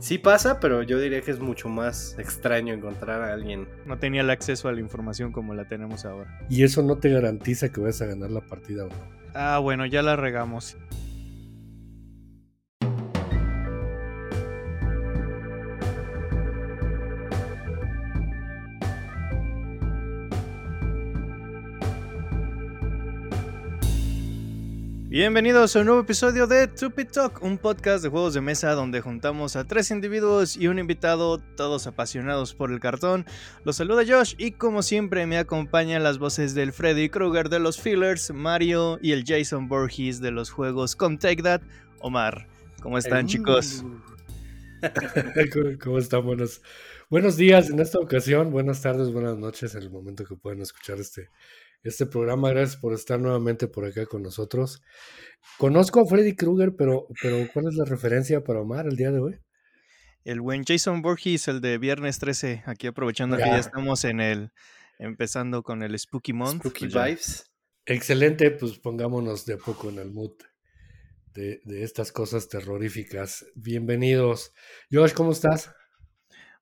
Sí pasa, pero yo diría que es mucho más extraño encontrar a alguien. No tenía el acceso a la información como la tenemos ahora. Y eso no te garantiza que vayas a ganar la partida o no. Ah, bueno, ya la regamos. Bienvenidos a un nuevo episodio de Tupi Talk, un podcast de juegos de mesa donde juntamos a tres individuos y un invitado, todos apasionados por el cartón. Los saluda Josh y como siempre me acompañan las voces del Freddy Krueger de los fillers, Mario y el Jason Borges de los juegos Come Take That, Omar. ¿Cómo están chicos? ¿Cómo están? Buenos, buenos días en esta ocasión, buenas tardes, buenas noches en el momento que puedan escuchar este este programa. Gracias por estar nuevamente por acá con nosotros. Conozco a Freddy Krueger, pero, pero ¿cuál es la referencia para Omar el día de hoy? El buen Jason Borges, el de viernes 13, aquí aprovechando que ya estamos en el, empezando con el Spooky Month. Spooky pues Vibes. Excelente, pues pongámonos de a poco en el mood de, de estas cosas terroríficas. Bienvenidos. Josh, ¿cómo estás?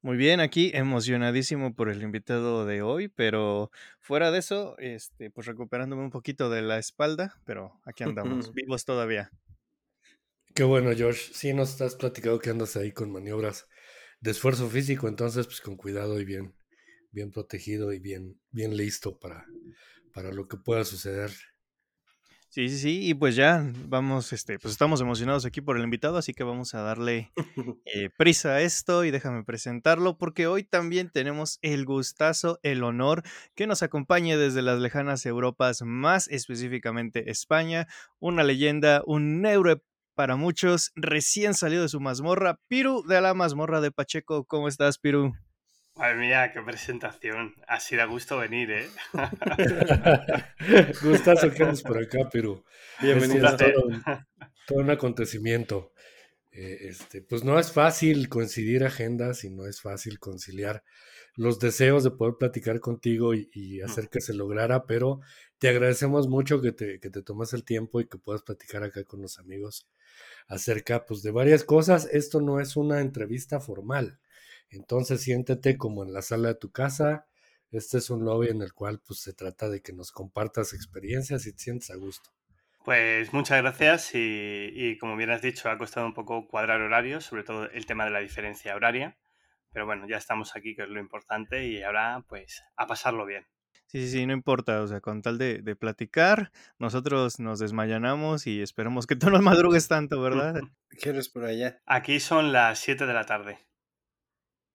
Muy bien, aquí emocionadísimo por el invitado de hoy, pero fuera de eso, este, pues recuperándome un poquito de la espalda, pero aquí andamos, vivos todavía. Qué bueno, George. Sí, nos estás platicando que andas ahí con maniobras de esfuerzo físico, entonces, pues con cuidado y bien, bien protegido y bien, bien listo para, para lo que pueda suceder Sí, sí, sí, y pues ya vamos, este, pues estamos emocionados aquí por el invitado, así que vamos a darle eh, prisa a esto y déjame presentarlo porque hoy también tenemos el gustazo, el honor que nos acompañe desde las lejanas Europas, más específicamente España, una leyenda, un neuro para muchos, recién salido de su mazmorra, Piru de la mazmorra de Pacheco. ¿Cómo estás, Piru? Madre mía, qué presentación. Así da gusto venir, ¿eh? Gustazo que andes por acá, pero bienvenido. Es todo, un, todo un acontecimiento. Eh, este, pues no es fácil coincidir agendas y no es fácil conciliar los deseos de poder platicar contigo y, mm. hacer que se lograra, pero te agradecemos mucho que te, que te tomes el tiempo y que puedas platicar acá con los amigos acerca pues, de varias cosas. Esto no es una entrevista formal entonces siéntete como en la sala de tu casa. Este es un lobby en el cual pues se trata de que nos compartas experiencias y te sientes a gusto. Pues muchas gracias y, como bien has dicho, ha costado un poco cuadrar horarios, sobre todo el tema de la diferencia horaria. Pero bueno, ya estamos aquí, que es lo importante, y ahora pues a pasarlo bien. Sí, sí, sí, no importa, o sea, con tal de, de platicar, nosotros nos desmayanamos y esperemos que tú no madrugues tanto, ¿verdad? ¿Qué eres por allá? Aquí son las 7 de la tarde.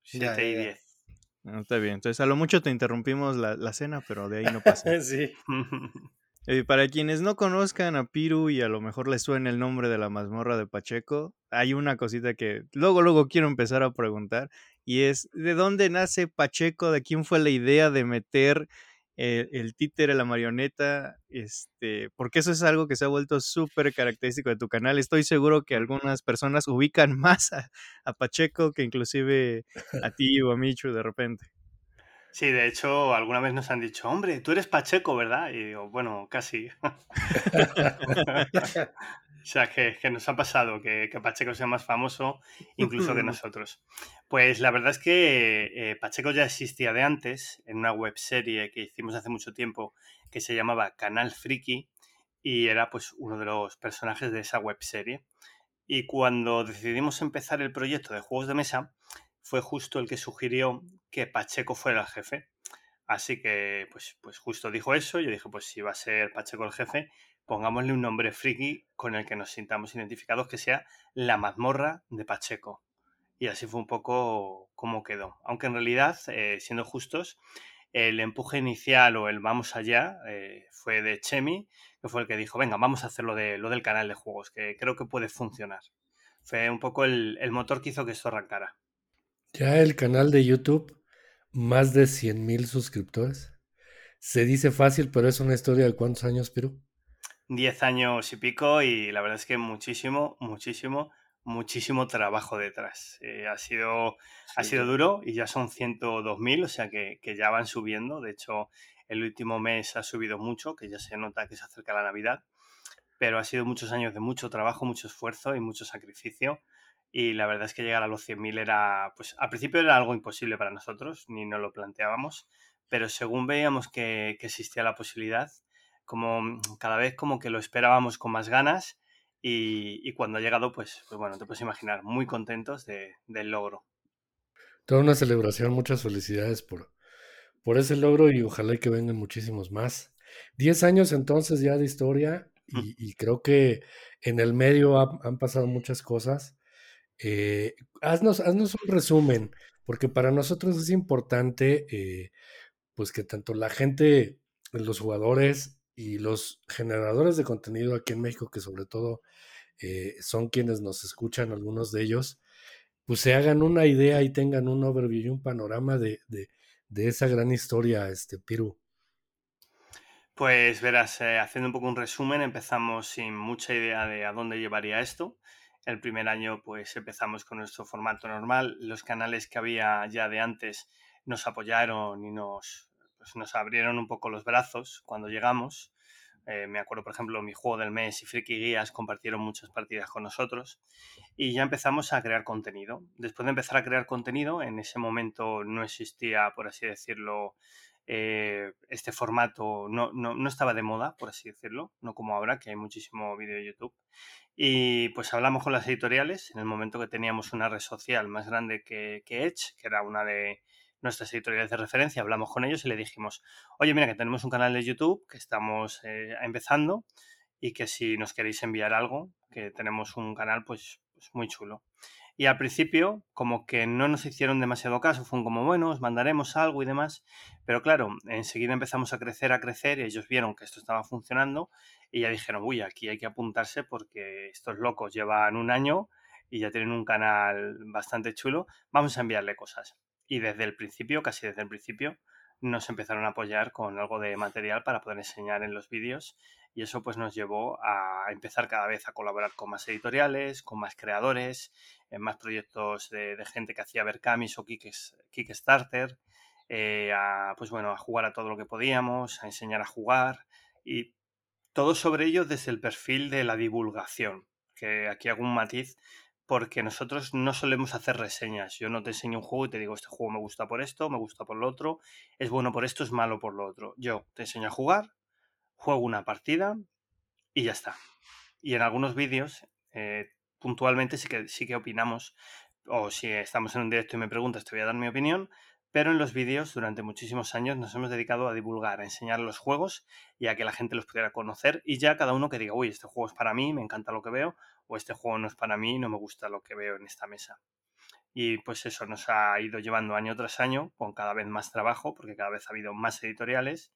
7 y 10. No, está bien. Entonces, a lo mucho te interrumpimos la, la cena, pero de ahí no pasa. sí. Y para quienes no conozcan a Piru y a lo mejor les suene el nombre de la mazmorra de Pacheco, hay una cosita que luego, luego quiero empezar a preguntar y es, ¿de dónde nace Pacheco? ¿De quién fue la idea de meter el, títere, la marioneta, este, porque eso es algo que se ha vuelto súper característico de tu canal. Estoy seguro que algunas personas ubican más a, Pacheco que inclusive a ti o a Michu de repente. Sí, de hecho, alguna vez nos han dicho, hombre, tú eres Pacheco, ¿verdad? Y digo, bueno, casi. O sea, que, nos ha pasado que, Pacheco sea más famoso incluso que nosotros. Pues la verdad es que eh, Pacheco ya existía de antes en una webserie que hicimos hace mucho tiempo que se llamaba Canal Friki y era pues uno de los personajes de esa webserie. Y cuando decidimos empezar el proyecto de juegos de mesa, fue justo el que sugirió que Pacheco fuera el jefe. Así que, pues, pues justo dijo eso. Yo dije, pues si va a ser Pacheco el jefe, pongámosle un nombre friki con el que nos sintamos identificados, que sea la mazmorra de Pacheco. Y así fue un poco como quedó. Aunque en realidad, eh, siendo justos, el empuje inicial o el vamos allá eh, fue de Chemi, que fue el que dijo, venga, vamos a hacer lo, de, lo del canal de juegos, que creo que puede funcionar. Fue un poco el, el motor que hizo que esto arrancara. Ya el canal de YouTube, más de 100.000 suscriptores. Se dice fácil, pero es una historia de cuántos años, Perú. 10 años y pico y la verdad es que muchísimo, muchísimo, muchísimo trabajo detrás. Eh, ha, sido, ha sido duro y ya son 102.000, o sea que, ya van subiendo. De hecho, el último mes ha subido mucho, que ya se nota que se acerca la Navidad, pero ha sido muchos años de mucho trabajo, mucho esfuerzo y mucho sacrificio. y la verdad es que llegar a los 100.000 era, pues al principio era algo imposible para nosotros, ni nos lo planteábamos, pero según veíamos que, existía la posibilidad, como mm, cada vez como que lo esperábamos con más ganas y, cuando ha llegado, pues, pues, bueno, te puedes imaginar, muy contentos del logro. Toda una celebración, muchas felicidades por, por ese logro y ojalá que vengan muchísimos más. Diez años entonces ya de historia y, creo que en el medio han pasado muchas cosas. Eh, haznos, haznos, un resumen, porque para nosotros es importante eh, pues que tanto la gente, los jugadores y los generadores de contenido aquí en México, que sobre todo eh, son quienes nos escuchan, algunos de ellos, pues se hagan una idea y tengan un overview y un panorama de, esa gran historia, este Piru. Pues verás, haciendo un poco un resumen, empezamos sin mucha idea de a dónde llevaría esto. El primer año pues empezamos con nuestro formato normal. Los canales que había ya de antes nos apoyaron y nos, pues, nos abrieron un poco los brazos cuando llegamos. Eh, me acuerdo, por ejemplo, mi juego del mes y Friki Guías compartieron muchas partidas con nosotros y ya empezamos a crear contenido. Después de empezar a crear contenido, en ese momento no existía, por así decirlo, eh, este formato, no, no, no, estaba de moda, por así decirlo, no como ahora, que hay muchísimo vídeo de YouTube. Y pues hablamos con las editoriales en el momento que teníamos una red social más grande que, Edge, que era una de nuestras editoriales de referencia, hablamos con ellos y le dijimos, oye, mira que tenemos un canal de YouTube que estamos eh, empezando y que si nos queréis enviar algo, que tenemos un canal pues, pues muy chulo. Y al principio, como que no nos hicieron demasiado caso, fue como, bueno, os mandaremos algo y demás. Pero claro, enseguida empezamos a crecer, a crecer, y ellos vieron que esto estaba funcionando y ya dijeron, uy, aquí hay que apuntarse porque estos locos llevan un año y ya tienen un canal bastante chulo, vamos a enviarle cosas. Y desde el principio, casi desde el principio, nos empezaron a apoyar con algo de material para poder enseñar en los vídeos y eso pues nos llevó a empezar cada vez a colaborar con más editoriales, con más creadores, en más proyectos de, gente que hacía Berkamis o Kickstarter, eh, a, pues bueno, a jugar a todo lo que podíamos, a enseñar a jugar y todo sobre ello desde el perfil de la divulgación, que aquí hago un matiz porque nosotros no solemos hacer reseñas. Yo no te enseño un juego y te digo, este juego me gusta por esto, me gusta por lo otro, es bueno por esto, es malo por lo otro. Yo te enseño a jugar, juego una partida y ya está. Y en algunos vídeos, eh, puntualmente sí que, sí que opinamos, o si estamos en un directo y me preguntas, te voy a dar mi opinión, pero en los vídeos durante muchísimos años nos hemos dedicado a divulgar, a enseñar los juegos y a que la gente los pudiera conocer y ya cada uno que diga, uy, este juego es para mí, me encanta lo que veo, o este juego no es para mí, no me gusta lo que veo en esta mesa. Y pues eso nos ha ido llevando año tras año con cada vez más trabajo, porque cada vez ha habido más editoriales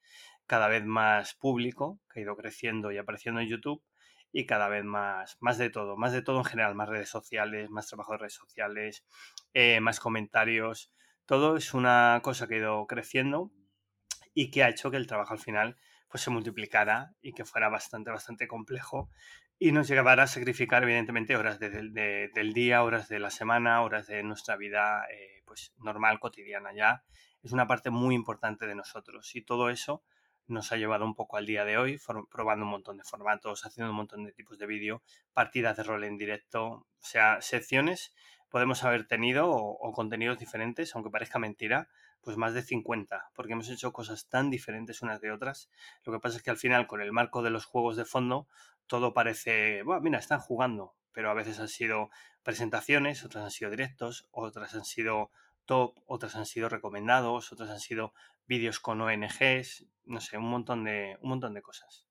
cada vez más público, que ha ido creciendo y apareciendo en YouTube, y cada vez más, más de todo, más de todo en general, más redes sociales, más trabajo de redes sociales, eh, más comentarios. Todo es una cosa que ha ido creciendo y que ha hecho que el trabajo al final pues se multiplicara y que fuera bastante, bastante complejo y nos llevara a sacrificar evidentemente horas del día, horas de la semana, horas de nuestra vida eh, pues normal, cotidiana ya. Es una parte muy importante de nosotros y todo eso nos ha llevado un poco al día de hoy, probando un montón de formatos, haciendo un montón de tipos de vídeo, partidas de rol en directo, o sea, secciones podemos haber tenido o, contenidos diferentes, aunque parezca mentira, pues más de 50, porque hemos hecho cosas tan diferentes unas de otras. Lo que pasa es que al final, con el marco de los juegos de fondo, todo parece, bueno, mira, están jugando, pero a veces han sido presentaciones, otras han sido directos, otras han sido top, otras han sido recomendados, otras han sido vídeos con ONGs, no sé, un montón de, un montón de cosas.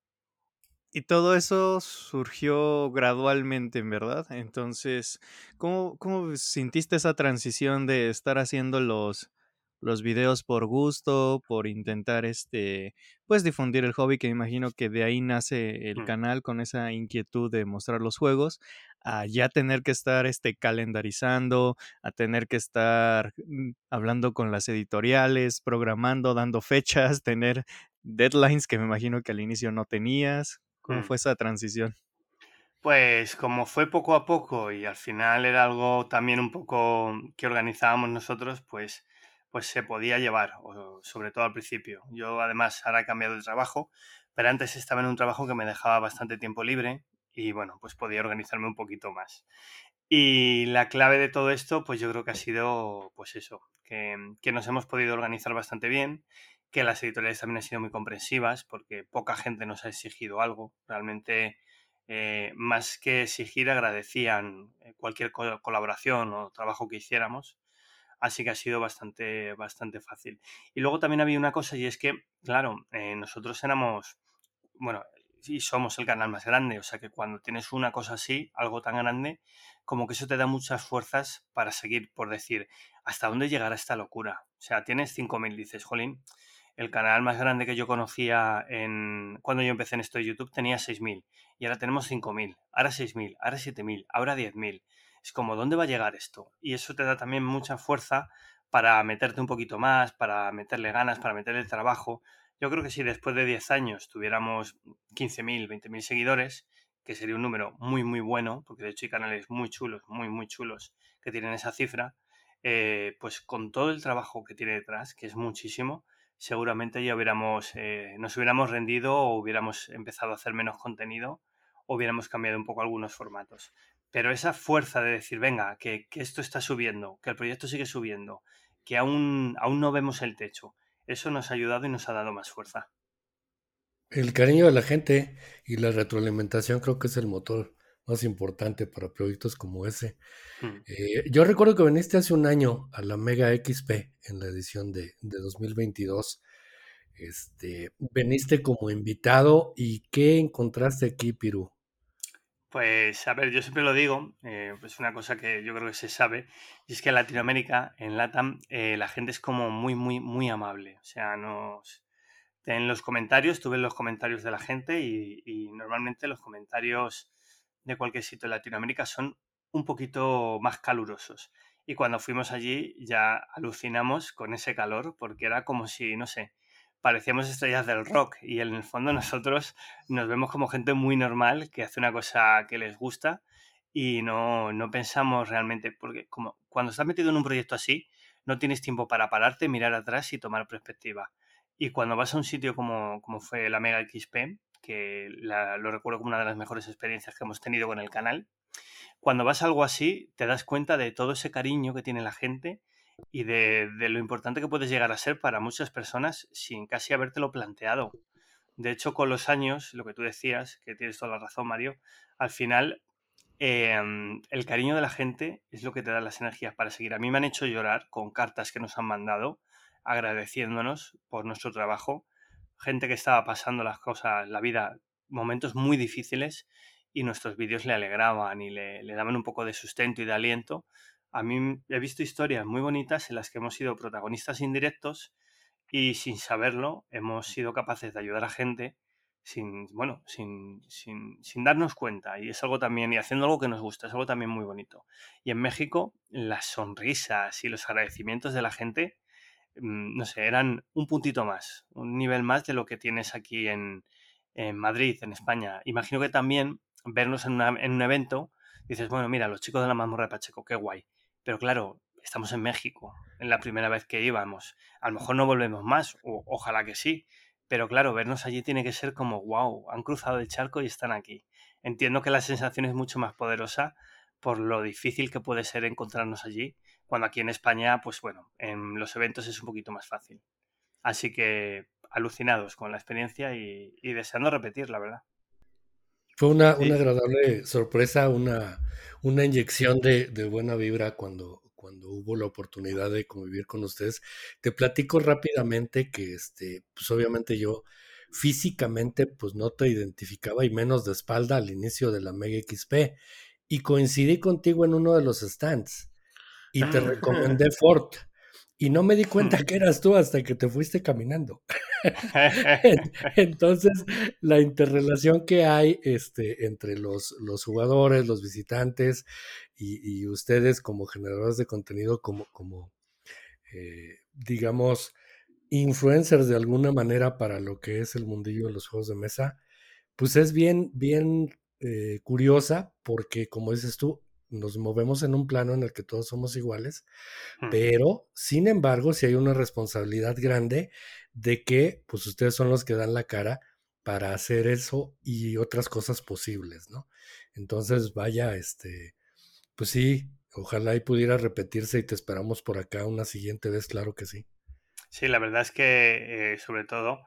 Y todo eso surgió gradualmente, en verdad. Entonces, ¿cómo, ¿cómo, sintiste esa transición de estar haciendo los, los videos por gusto, por intentar este, pues difundir el hobby, que me imagino que de ahí nace el mm. canal con esa inquietud de mostrar los juegos, a ya tener que estar este calendarizando, a tener que estar mm, hablando con las editoriales, programando, dando fechas, tener deadlines que me imagino que al inicio no tenías. ¿Cómo mm. fue esa transición? Pues como fue poco a poco y al final era algo también un poco que organizábamos nosotros, pues pues se podía llevar, sobre todo al principio. Yo además ahora he cambiado de trabajo, pero antes estaba en un trabajo que me dejaba bastante tiempo libre y bueno, pues podía organizarme un poquito más. Y la clave de todo esto, pues yo creo que ha sido, pues eso, que, que, nos hemos podido organizar bastante bien, que las editoriales también han sido muy comprensivas, porque poca gente nos ha exigido algo. Realmente, eh, más que exigir, agradecían eh, cualquier colaboración o trabajo que hiciéramos. Así que ha sido bastante, bastante fácil. Y luego también había una cosa, y es que, claro, eh, nosotros éramos, bueno, y somos el canal más grande, o sea que cuando tienes una cosa así, algo tan grande, como que eso te da muchas fuerzas para seguir, por decir, ¿hasta dónde llegará esta locura? O sea, tienes 5.000, dices, jolín, el canal más grande que yo conocía en cuando yo empecé en esto de YouTube tenía 6.000 y ahora tenemos 5.000, ahora 6.000, ahora 7.000, ahora 10.000. Es como, ¿dónde va a llegar esto? Y eso te da también mucha fuerza para meterte un poquito más, para meterle ganas, para meterle trabajo. Yo creo que si después de 10 años tuviéramos 15.000, 20.000 seguidores, que sería un número muy, muy bueno, porque de hecho hay canales muy chulos, muy, muy chulos que tienen esa cifra, eh, pues con todo el trabajo que tiene detrás, que es muchísimo, seguramente ya hubiéramos, eh, nos hubiéramos rendido o hubiéramos empezado a hacer menos contenido o hubiéramos cambiado un poco algunos formatos. Pero esa fuerza de decir, venga, que, que esto está subiendo, que el proyecto sigue subiendo, que aún, aún no vemos el techo, eso nos ha ayudado y nos ha dado más fuerza. El cariño de la gente y la retroalimentación creo que es el motor más importante para proyectos como ese. Mm. Eh, yo recuerdo que viniste hace un año a la Mega XP en la edición de, 2022. Este, veniste como invitado y ¿qué encontraste aquí, Piru? Pues a ver, yo siempre lo digo, eh, pues una cosa que yo creo que se sabe, y es que en Latinoamérica, en LATAM, eh, la gente es como muy, muy, muy amable. O sea, nos, en los comentarios, tú ves los comentarios de la gente y, normalmente los comentarios de cualquier sitio de Latinoamérica son un poquito más calurosos. Y cuando fuimos allí ya alucinamos con ese calor porque era como si, no sé, parecíamos estrellas del rock y en el fondo nosotros nos vemos como gente muy normal que hace una cosa que les gusta y no, no pensamos realmente, porque como cuando estás metido en un proyecto así, no tienes tiempo para pararte, mirar atrás y tomar perspectiva. Y cuando vas a un sitio como, como fue la Mega XP, que lo recuerdo como una de las mejores experiencias que hemos tenido con el canal, cuando vas a algo así, te das cuenta de todo ese cariño que tiene la gente y de, de, lo importante que puedes llegar a ser para muchas personas sin casi habértelo planteado. De hecho, con los años, lo que tú decías, que tienes toda la razón, Mario, al final em, el cariño de la gente es lo que te da las energías para seguir. A mí me han hecho llorar con cartas que nos han mandado agradeciéndonos por nuestro trabajo, gente que estaba pasando las cosas, la vida, momentos muy difíciles y nuestros vídeos le alegraban y le, daban un poco de sustento y de aliento. A mí he visto historias muy bonitas en las que hemos sido protagonistas indirectos y sin saberlo hemos sido capaces de ayudar a gente sin, bueno, sin, sin, sin, darnos cuenta. Y es algo también, y haciendo algo que nos gusta, es algo también muy bonito. Y en México, las sonrisas y los agradecimientos de la gente no sé, eran un puntito más, un nivel más de lo que tienes aquí en, Madrid, en España. Imagino que también vernos en, un evento, dices, bueno, mira, los chicos de la mazmorra de Pacheco, qué guay. Pero claro, estamos en México, en la primera vez que íbamos. A lo mejor no volvemos más, o, ojalá que sí. Pero claro, vernos allí tiene que ser como, wow, han cruzado el charco y están aquí. Entiendo que la sensación es mucho más poderosa por lo difícil que puede ser encontrarnos allí, cuando aquí en España, pues bueno, en los eventos es un poquito más fácil. Así que alucinados con la experiencia y, deseando repetir, la verdad. Fue una, agradable sorpresa, una, una inyección de, buena vibra cuando, cuando hubo la oportunidad de convivir con ustedes. Te platico rápidamente que, este, pues obviamente yo físicamente pues no te identificaba y menos de espalda al inicio de la Mega XP y coincidí contigo en uno de los stands y te ah. recomendé Ford. Y no me di cuenta que eras tú hasta que te fuiste caminando. Entonces, la interrelación que hay este, entre los, los jugadores, los visitantes y, ustedes como generadores de contenido, como, como eh, digamos, influencers de alguna manera para lo que es el mundillo de los juegos de mesa, pues es bien, bien eh, curiosa porque, como dices tú, nos movemos en un plano en el que todos somos iguales, hmm. pero sin embargo, si hay una responsabilidad grande de que pues ustedes son los que dan la cara para hacer eso y otras cosas posibles, ¿no? Entonces, vaya, este, pues sí, ojalá y pudiera repetirse y te esperamos por acá una siguiente vez, claro que sí. Sí, la verdad es que, eh, sobre todo,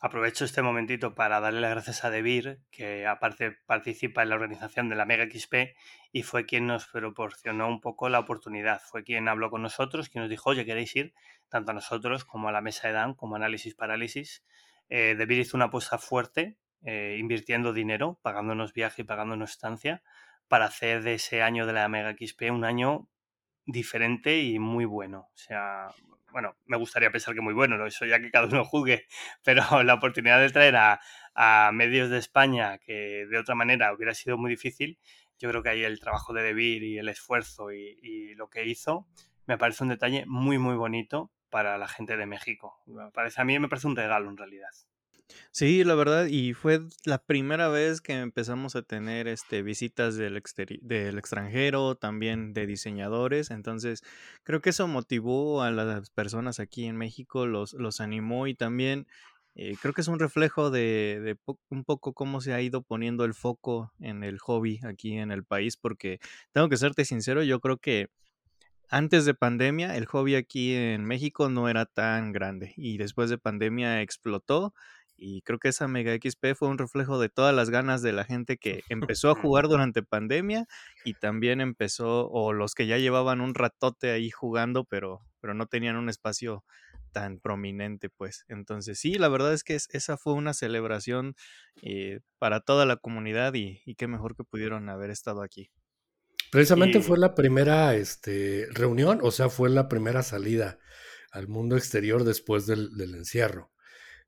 aprovecho este momentito para darle las gracias a Debir, que aparte participa en la organización de la Mega XP y fue quien nos proporcionó un poco la oportunidad. Fue quien habló con nosotros, quien nos dijo, oye, ¿queréis ir? Tanto a nosotros como a la mesa de Dan, como Análisis Parálisis. Eh, Debir hizo una apuesta fuerte, eh, invirtiendo dinero, pagándonos viaje y pagándonos estancia, para hacer de ese año de la Mega XP un año diferente y muy bueno. O sea, bueno, me gustaría pensar que muy bueno, eso ya que cada uno juzgue, pero la oportunidad de traer a, medios de España que de otra manera hubiera sido muy difícil, yo creo que ahí el trabajo de Debir y el esfuerzo y, y lo que hizo me parece un detalle muy, muy bonito para la gente de México. Me parece, a mí me parece un regalo en realidad. Sí, la verdad, y fue la primera vez que empezamos a tener este, visitas del, del extranjero, también de diseñadores, entonces creo que eso motivó a las personas aquí en México, los, los animó y también eh, creo que es un reflejo de, de un poco cómo se ha ido poniendo el foco en el hobby aquí en el país, porque tengo que serte sincero, yo creo que antes de pandemia, el hobby aquí en México no era tan grande y después de pandemia explotó y creo que esa Mega XP fue un reflejo de todas las ganas de la gente que empezó a jugar durante pandemia y también empezó, o los que ya llevaban un ratote ahí jugando, pero, pero no tenían un espacio tan prominente, pues. Entonces, sí, la verdad es que esa fue una celebración eh, para toda la comunidad y, qué mejor que pudieron haber estado aquí. Precisamente fue la primera este, reunión, o sea, fue la primera salida al mundo exterior después del, del encierro.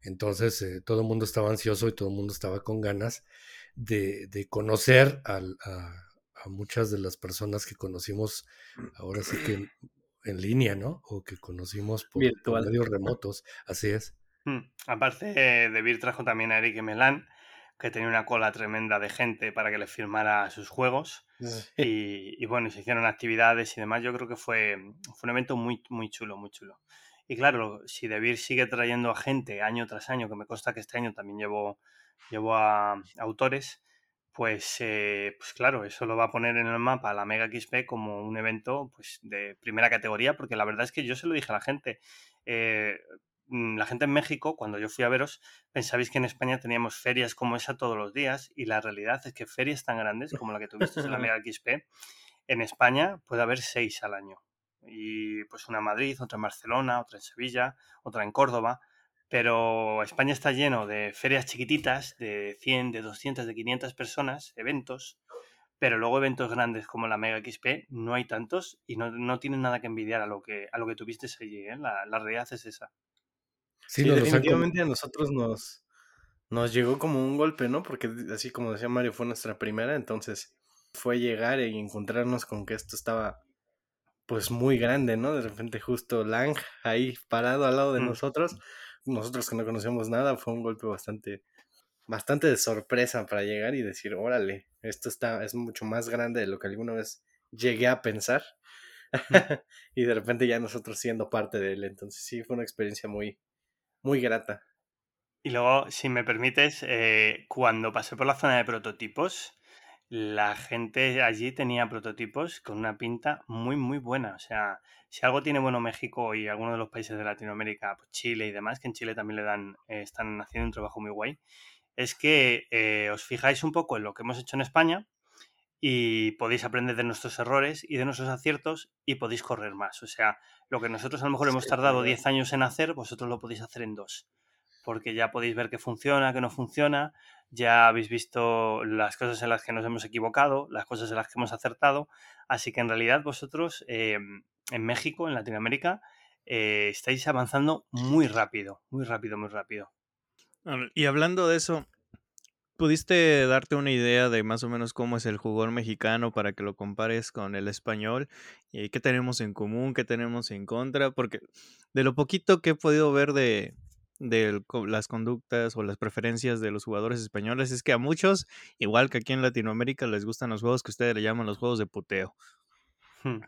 Entonces eh, todo el mundo estaba ansioso y todo el mundo estaba con ganas de, conocer a, muchas de las personas que conocimos ahora sí que en línea, ¿no? O que conocimos por, medios remotos. Así es. Hmm, aparte, de Vir trajo también a Eric Melán, que tenía una cola tremenda de gente para que le firmara sus juegos. Y, y, bueno, se hicieron actividades y demás. Yo creo que fue, fue un evento muy, muy chulo, muy chulo. Y claro, si Debir sigue trayendo a gente año tras año, que me consta que este año también llevo, llevo a, autores, pues, eh, pues claro, eso lo va a poner en el mapa la Mega XP como un evento pues, de primera categoría, porque la verdad es que yo se lo dije a la gente. Eh, mm, la gente en México, cuando yo fui a veros, pensabais que en España teníamos ferias como esa todos los días y la realidad es que ferias tan grandes como la que tuviste en la Mega XP, en España puede haber seis al año y pues una en Madrid, otra en Barcelona, otra en Sevilla, otra en Córdoba, pero España está lleno de ferias chiquititas de 100, de 200, de 500 personas, eventos, pero luego eventos grandes como la Mega XP no hay tantos y no, no tienen nada que envidiar a lo que, a lo que tuviste allí, ¿eh? la, la, realidad es esa. Sí, definitivamente a nosotros nos, nos llegó como un golpe, ¿no? Porque así como decía Mario, fue nuestra primera, entonces fue llegar y encontrarnos con que esto estaba pues muy grande, ¿no? De repente justo Lang ahí parado al lado de mm. nosotros, nosotros que no conocíamos nada, fue un golpe bastante, bastante de sorpresa para llegar y decir, órale, esto está, es mucho más grande de lo que alguna vez llegué a pensar. Mm. y de repente ya nosotros siendo parte de él. Entonces sí, fue una experiencia muy, muy grata. Y luego, si me permites, eh, cuando pasé por la zona de prototipos, la gente allí tenía prototipos con una pinta muy, muy buena. O sea, si algo tiene bueno México y algunos de los países de Latinoamérica, pues Chile y demás, que en Chile también le dan, eh, están haciendo un trabajo muy guay, es que eh, os fijáis un poco en lo que hemos hecho en España y podéis aprender de nuestros errores y de nuestros aciertos y podéis correr más. O sea, lo que nosotros a lo mejor hemos tardado 10 años en hacer, vosotros lo podéis hacer en dos. Porque ya podéis ver que funciona, que no funciona, ya habéis visto las cosas en las que nos hemos equivocado, las cosas en las que hemos acertado, así que en realidad vosotros eh, en México, en Latinoamérica, eh, estáis avanzando muy rápido, muy rápido, muy rápido. Y hablando de eso, ¿pudiste darte una idea de más o menos cómo es el jugador mexicano para que lo compares con el español? ¿Y qué tenemos en común, qué tenemos en contra? Porque de lo poquito que he podido ver de, de las conductas o las preferencias de los jugadores españoles es que a muchos, igual que aquí en Latinoamérica, les gustan los juegos que ustedes le llaman los juegos de puteo. Hmm.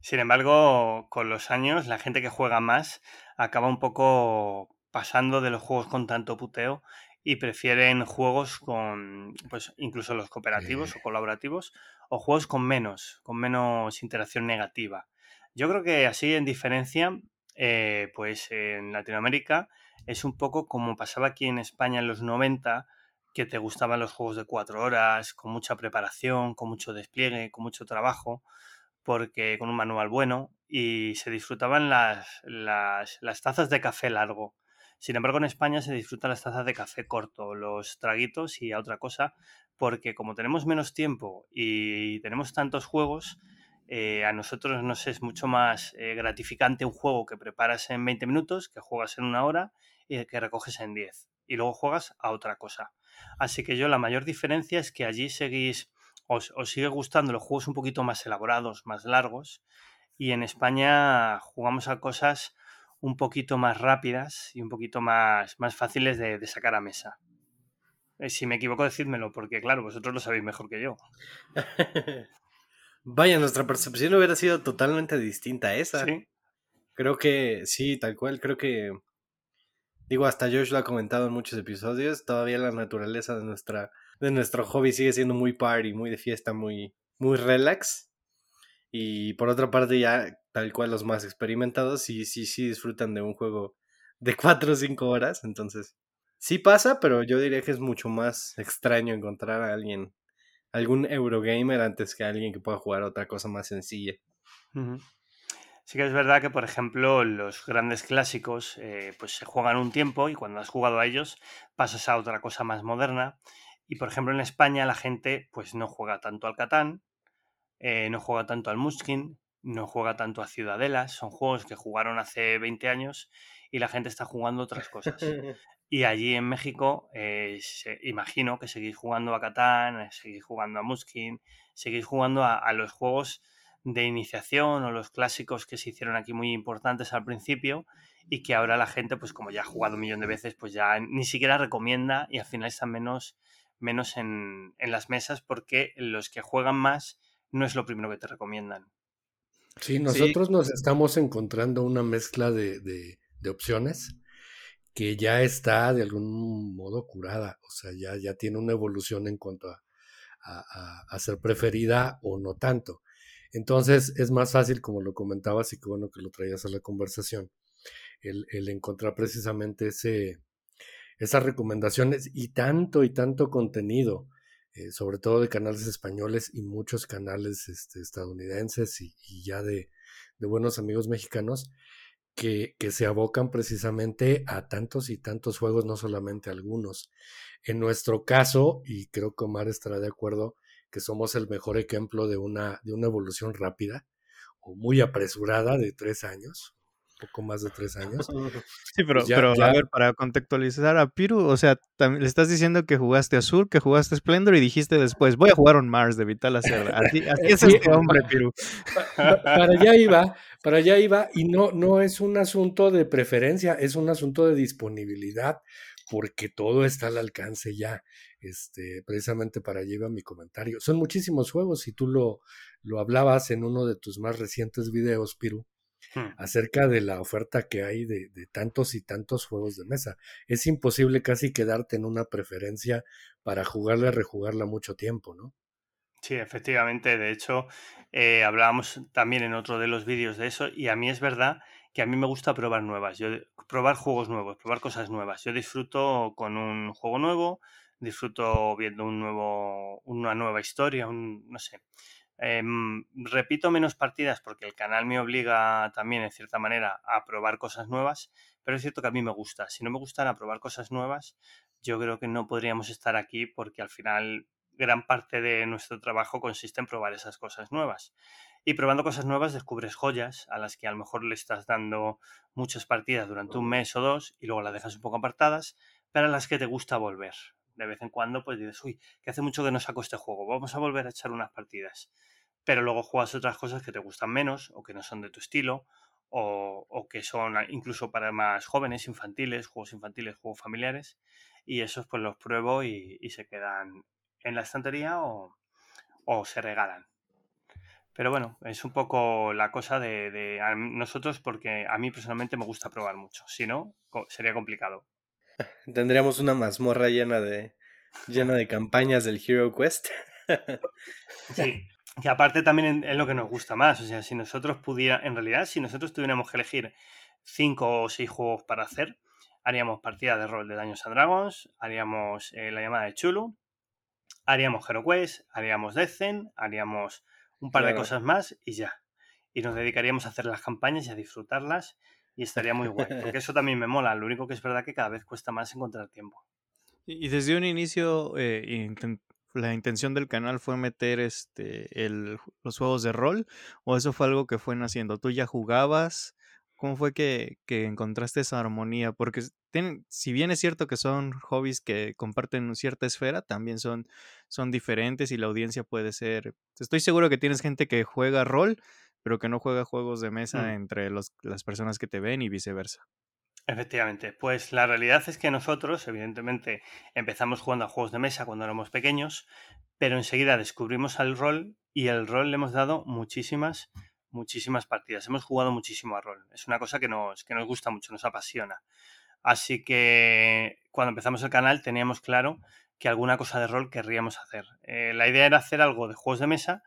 Sin embargo, con los años, la gente que juega más acaba un poco pasando de los juegos con tanto puteo y prefieren juegos con, pues incluso los cooperativos o colaborativos, o juegos con menos, con menos interacción negativa. Yo creo que así, en diferencia, eh, pues en Latinoamérica es un poco como pasaba aquí en España en los 90, que te gustaban los juegos de cuatro horas, con mucha preparación, con mucho despliegue, con mucho trabajo, porque con un manual bueno, y se disfrutaban las, las, tazas de café largo. Sin embargo, en España se disfrutan las tazas de café corto, los traguitos y a otra cosa, porque como tenemos menos tiempo y tenemos tantos juegos, eh, a nosotros nos es mucho más eh, gratificante un juego que preparas en 20 minutos, que juegas en una hora y que recoges en 10. Y luego juegas a otra cosa. Así que yo la mayor diferencia es que allí seguís, os, os sigue gustando los juegos un poquito más elaborados, más largos. Y en España jugamos a cosas un poquito más rápidas y un poquito más, más fáciles de, sacar a mesa. Eh, si me equivoco, decídmelo, porque claro, vosotros lo sabéis mejor que yo. Vaya, nuestra percepción hubiera sido totalmente distinta a esa. ¿Sí? Creo que sí, tal cual, creo que digo, hasta Josh lo ha comentado en muchos episodios, todavía la naturaleza de nuestra de nuestro hobby sigue siendo muy party, muy de fiesta, muy muy relax. Y por otra parte ya tal cual los más experimentados, sí, sí, sí disfrutan de un juego de 4 o 5 horas. Entonces, sí pasa, pero yo diría que es mucho más extraño encontrar a alguien, algún Eurogamer antes que alguien que pueda jugar otra cosa más sencilla. Sí que es verdad que, por ejemplo, los grandes clásicos eh, pues se juegan un tiempo y cuando has jugado a ellos pasas a otra cosa más moderna. Y, por ejemplo, en España la gente pues no juega tanto al Catán, eh, no juega tanto al Muskin, no juega tanto a Ciudadelas, son juegos que jugaron hace 20 años y la gente está jugando otras cosas. Y allí en México, eh, imagino que seguís jugando a Catán, seguís jugando a Muskin, seguís jugando a, los juegos de iniciación o los clásicos que se hicieron aquí muy importantes al principio y que ahora la gente, pues como ya ha jugado un millón de veces, pues ya ni siquiera recomienda y al final están menos, menos en, en las mesas porque los que juegan más no es lo primero que te recomiendan. Sí, nosotros nos estamos encontrando una mezcla de, de, opciones que ya está de algún modo curada, o sea, ya, ya tiene una evolución en cuanto a, a, ser preferida o no tanto. Entonces es más fácil, como lo comentabas y qué bueno que lo traías a la conversación, el, encontrar precisamente ese, esas recomendaciones y tanto y tanto contenido eh, sobre todo de canales españoles y muchos canales este, estadounidenses y, ya de, buenos amigos mexicanos que, que, se abocan precisamente a tantos y tantos juegos, no solamente algunos. En nuestro caso, y creo que Omar estará de acuerdo, que somos el mejor ejemplo de una, de una evolución rápida o muy apresurada de tres años, poco más de tres años. Sí, pero, pues pero a ver, para contextualizar a Piru, o sea, le estás diciendo que jugaste Azul, que jugaste Splendor y dijiste después, voy a jugar on Mars de Vital Acerda. Así, es este hombre, Piru. Para allá iba, para allá iba, y no, no es un asunto de preferencia, es un asunto de disponibilidad, porque todo está al alcance ya. Este, precisamente para allá iba mi comentario. Son muchísimos juegos, y tú lo, lo hablabas en uno de tus más recientes videos, Piru Hmm. acerca de la oferta que hay de, tantos y tantos juegos de mesa. Es imposible casi quedarte en una preferencia para jugarla y rejugarla mucho tiempo, ¿no? Sí, efectivamente. De hecho, eh, hablábamos también en otro de los vídeos de eso y a mí es verdad que a mí me gusta probar nuevas, yo, probar juegos nuevos, probar cosas nuevas. Yo disfruto con un juego nuevo, disfruto viendo un nuevo, una nueva historia, un, no sé. Em, repito menos partidas porque el canal me obliga también, en cierta manera, a probar cosas nuevas, pero es cierto que a mí me gusta. Si no me gustara probar cosas nuevas, yo creo que no podríamos estar aquí porque al final gran parte de nuestro trabajo consiste en probar esas cosas nuevas. Y probando cosas nuevas descubres joyas a las que a lo mejor le estás dando muchas partidas durante un mes o dos y luego las dejas un poco apartadas, pero a las que te gusta volver de vez en cuando pues dices, uy, que hace mucho que no saco este juego, vamos a volver a echar unas partidas. Pero luego juegas otras cosas que te gustan menos o que no son de tu estilo o, que son incluso para más jóvenes, infantiles, juegos infantiles, juegos familiares y esos pues los pruebo y, se quedan en la estantería o, se regalan. Pero bueno, es un poco la cosa de, de, nosotros porque a mí personalmente me gusta probar mucho. Si no, sería complicado. Tendríamos una mazmorra llena de, llena de campañas del Hero Quest. sí, y aparte también es lo que nos gusta más. O sea, si nosotros pudiera, en realidad, si nosotros tuviéramos que elegir cinco o seis juegos para hacer, haríamos partida de rol de Daños a Dragons, haríamos eh, la llamada de Chulu, haríamos HeroQuest, haríamos Death haríamos un par de cosas más y ya. Y nos dedicaríamos a hacer las campañas y a disfrutarlas y estaría muy guay. Porque eso también me mola. Lo único que es verdad que cada vez cuesta más encontrar tiempo. Y desde un inicio, eh, la intención del canal fue meter este, los juegos de rol, o eso fue algo que fue naciendo. ¿Tú ya jugabas? ¿Cómo fue que, encontraste esa armonía? Porque si bien es cierto que son hobbies que comparten cierta esfera, también son, son diferentes y la audiencia puede ser... Estoy seguro que tienes gente que juega rol, pero que no juega juegos de mesa mm. entre las personas que te ven y viceversa. Efectivamente, pues la realidad es que nosotros, evidentemente, empezamos jugando a juegos de mesa cuando éramos pequeños, pero enseguida descubrimos el rol y el rol le hemos dado muchísimas, muchísimas partidas. Hemos jugado muchísimo a rol. Es una cosa que nos, que nos gusta mucho, nos apasiona. Así que cuando empezamos el canal teníamos claro que alguna cosa de rol querríamos hacer. Eh, la idea era hacer algo de juegos de mesa,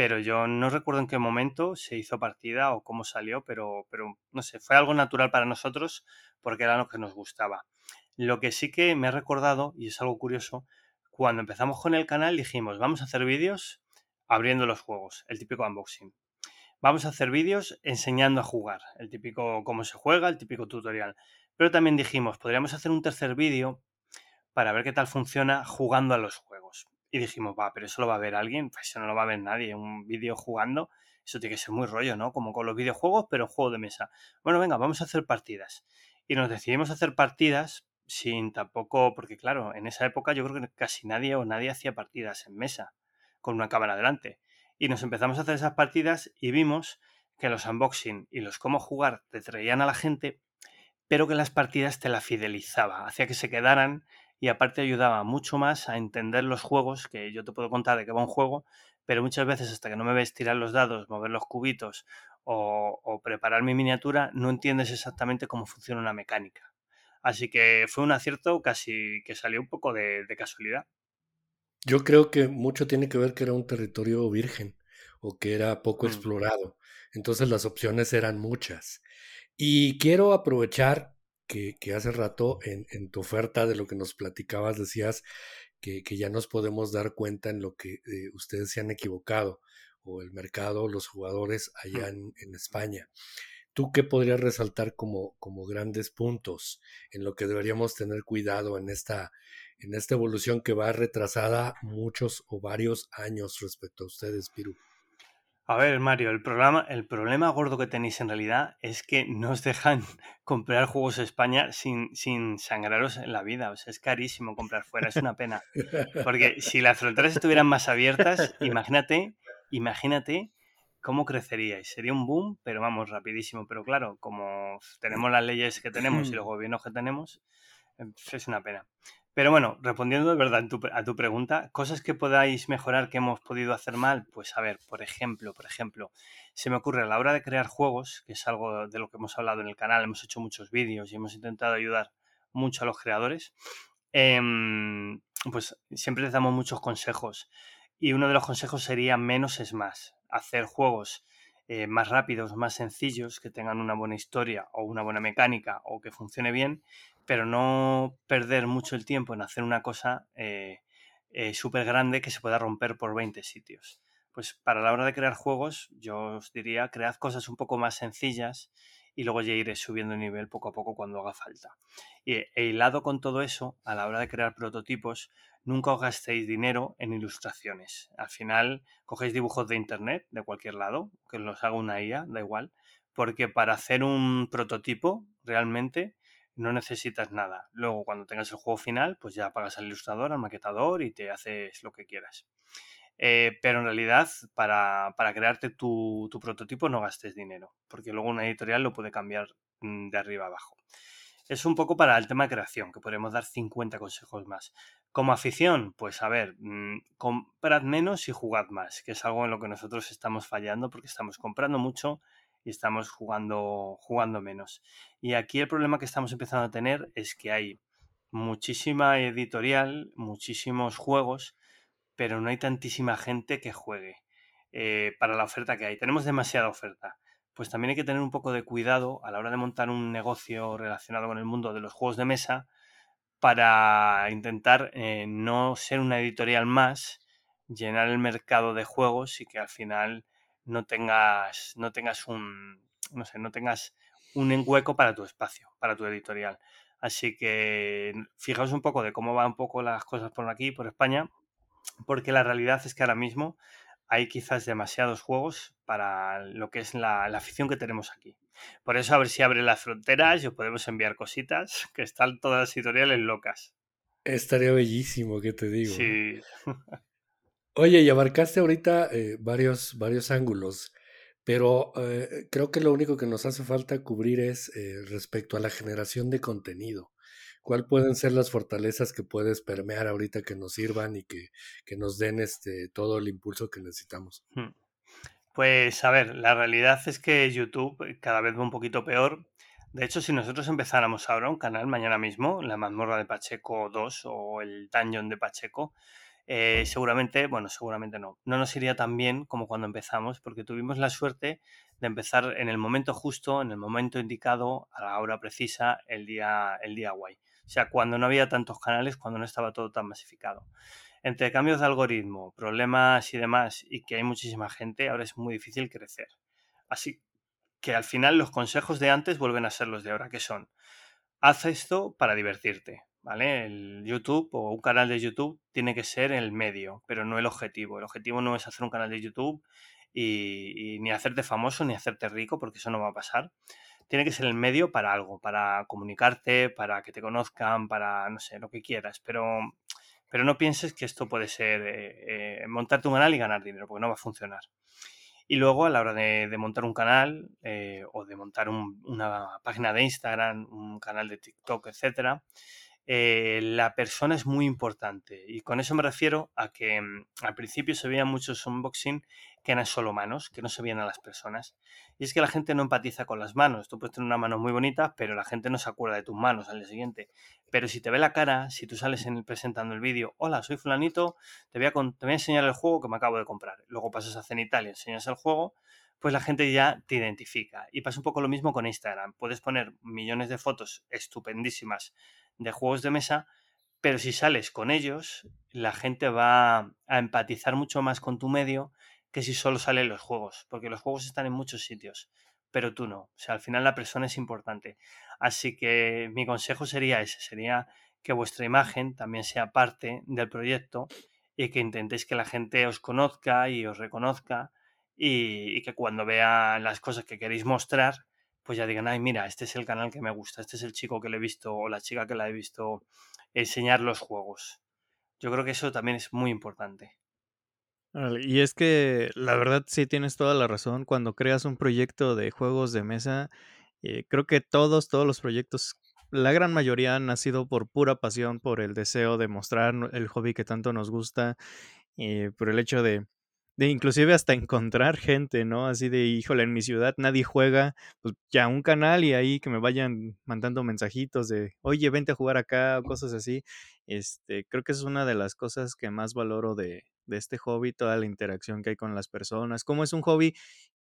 pero yo no recuerdo en qué momento se hizo partida o cómo salió, pero, no sé, fue algo natural para nosotros porque era lo que nos gustaba. Lo que sí que me ha recordado, y es algo curioso, cuando empezamos con el canal dijimos, vamos a hacer vídeos abriendo los juegos, el típico unboxing. Vamos a hacer vídeos enseñando a jugar, el típico cómo se juega, el típico tutorial. Pero también dijimos, podríamos hacer un tercer vídeo para ver qué tal funciona jugando a los juegos. Y dijimos, va, pero eso lo va a ver alguien, pues eso no lo va a ver nadie, un vídeo jugando, eso tiene que ser muy rollo, ¿no? Como con los videojuegos, pero juego de mesa. Bueno, venga, vamos a hacer partidas. Y nos decidimos hacer partidas sin tampoco, porque claro, en esa época yo creo que casi nadie o nadie hacía partidas en mesa, con una cámara delante. Y nos empezamos a hacer esas partidas y vimos que los unboxing y los cómo jugar te traían a la gente, pero que las partidas te la fidelizaba, hacía que se quedaran y aparte ayudaba mucho más a entender los juegos, que yo te puedo contar de qué va un juego, pero muchas veces hasta que no me ves tirar los dados, mover los cubitos o, preparar mi miniatura, no entiendes exactamente cómo funciona una mecánica. Así que fue un acierto casi que salió un poco de, casualidad. Yo creo que mucho tiene que ver que era un territorio virgen o que era poco mm. explorado. Entonces las opciones eran muchas. Y quiero aprovechar que, hace rato en, tu oferta de lo que nos platicabas decías que, ya nos podemos dar cuenta en lo que eh, ustedes se han equivocado, o el mercado, los jugadores allá en, España. ¿Tú qué podrías resaltar como, como grandes puntos en lo que deberíamos tener cuidado en esta, en esta evolución que va retrasada muchos o varios años respecto a ustedes, Piru? A ver, Mario, el, programa, el problema gordo que tenéis en realidad es que no os dejan comprar juegos en España sin, sin sangraros en la vida. O sea, es carísimo comprar fuera, es una pena. Porque si las fronteras estuvieran más abiertas, imagínate, imagínate cómo creceríais. Sería un boom, pero vamos, rapidísimo. Pero claro, como tenemos las leyes que tenemos y los gobiernos que tenemos, es una pena. Pero bueno, respondiendo de verdad a tu pregunta, cosas que podáis mejorar que hemos podido hacer mal, pues a ver, por ejemplo, por ejemplo, se me ocurre a la hora de crear juegos, que es algo de lo que hemos hablado en el canal, hemos hecho muchos vídeos y hemos intentado ayudar mucho a los creadores, em, pues siempre les damos muchos consejos. Y uno de los consejos sería menos es más, hacer juegos eh, más rápidos, más sencillos, que tengan una buena historia o una buena mecánica o que funcione bien pero no perder mucho el tiempo en hacer una cosa eh, eh, súper grande que se pueda romper por 20 sitios. Pues para la hora de crear juegos, yo os diría, cread cosas un poco más sencillas y luego ya iré subiendo el nivel poco a poco cuando haga falta. Y e hilado con todo eso, a la hora de crear prototipos, nunca os gastéis dinero en ilustraciones. Al final, cogéis dibujos de internet, de cualquier lado, que los haga una IA, da igual, porque para hacer un prototipo, realmente, no necesitas nada. Luego, cuando tengas el juego final, pues ya pagas al ilustrador, al maquetador y te haces lo que quieras. Eh, pero en realidad, para, crearte tu, prototipo no gastes dinero, porque luego una editorial lo puede cambiar mm, de arriba abajo. Es un poco para el tema de creación, que podemos dar 50 consejos más. Como afición, pues a ver, mm, comprad menos y jugad más, que es algo en lo que nosotros estamos fallando porque estamos comprando mucho y estamos jugando, jugando menos. Y aquí el problema que estamos empezando a tener es que hay muchísima editorial, muchísimos juegos, pero no hay tantísima gente que juegue eh, para la oferta que hay. Tenemos demasiada oferta. Pues también hay que tener un poco de cuidado a la hora de montar un negocio relacionado con el mundo de los juegos de mesa para intentar eh, no ser una editorial más, llenar el mercado de juegos y que al final no tengas, no tengas un, no sé, no tengas un hueco para tu espacio, para tu editorial. Así que fijaos un poco de cómo van un poco las cosas por aquí, por España, porque la realidad es que ahora mismo hay quizás demasiados juegos para lo que es la, afición que tenemos aquí. Por eso a ver si abre las fronteras y os podemos enviar cositas, que están todas las editoriales locas. Estaría bellísimo, que te digo? Sí. Oye, y abarcaste ahorita eh, varios, varios ángulos. Pero eh, creo que lo único que nos hace falta cubrir es eh, respecto a la generación de contenido. ¿Cuáles pueden ser las fortalezas que puedes permear ahorita que nos sirvan y que, que nos den este, todo el impulso que necesitamos? Hmm. Pues a ver, la realidad es que YouTube eh, cada vez va un poquito peor. De hecho, si nosotros empezáramos ahora un canal mañana mismo, la mazmorra de Pacheco 2 o el dungeon de Pacheco, eh, seguramente, bueno, seguramente no, no nos iría tan bien como cuando empezamos, porque tuvimos la suerte de empezar en el momento justo, en el momento indicado, a la hora precisa, el día, el día guay. O sea, cuando no había tantos canales, cuando no estaba todo tan masificado. Entre cambios de algoritmo, problemas y demás, y que hay muchísima gente, ahora es muy difícil crecer. Así que al final los consejos de antes vuelven a ser los de ahora, que son, haz esto para divertirte, ¿vale? El YouTube o un canal de YouTube tiene que ser el medio, pero no el objetivo. El objetivo no es hacer un canal de YouTube y, ni hacerte famoso ni hacerte rico, porque eso no va a pasar. Tiene que ser el medio para algo, para comunicarte, para que te conozcan, para, no sé, lo que quieras, pero, pero no pienses que esto puede ser eh, eh, montarte un canal y ganar dinero, porque no va a funcionar. Y luego a la hora de, montar un canal eh, o de montar una página de Instagram, un canal de TikTok, etcétera, eh, la persona es muy importante. Y con eso me refiero a que mm, al principio se veían muchos unboxing que eran solo manos, que no se veían a las personas. Y es que la gente no empatiza con las manos. Tú puedes tener una mano muy bonita, pero la gente no se acuerda de tus manos al día siguiente. Pero si te ve la cara, si tú sales en presentando el vídeo, hola, soy fulanito, te voy, a, te voy a enseñar el juego que me acabo de comprar. Luego pasas a Cenital y enseñas el juego, pues la gente ya te identifica. Y pasa un poco lo mismo con Instagram. Puedes poner millones de fotos estupendísimas de juegos de mesa, pero si sales con ellos, la gente va a empatizar mucho más con tu medio que si solo salen los juegos, porque los juegos están en muchos sitios, pero tú no. O sea, al final la persona es importante. Así que mi consejo sería ese, sería que vuestra imagen también sea parte del proyecto y que intentéis que la gente os conozca y os reconozca y, y que cuando vea las cosas que queréis mostrar, pues ya digan, ay, mira, este es el canal que me gusta, este es el chico que le he visto o la chica que la he visto enseñar los juegos. Yo creo que eso también es muy importante. Y es que la verdad sí tienes toda la razón. Cuando creas un proyecto de juegos de mesa, eh, creo que todos, todos los proyectos, la gran mayoría han nacido por pura pasión, por el deseo de mostrar el hobby que tanto nos gusta, y por el hecho de, inclusive hasta encontrar gente, ¿no? Así de, híjole, en mi ciudad nadie juega, pues ya un canal y ahí que me vayan mandando mensajitos de, oye, vente a jugar acá o cosas así. Este, creo que es una de las cosas que más valoro de, de este hobby, toda la interacción que hay con las personas. Como es un hobby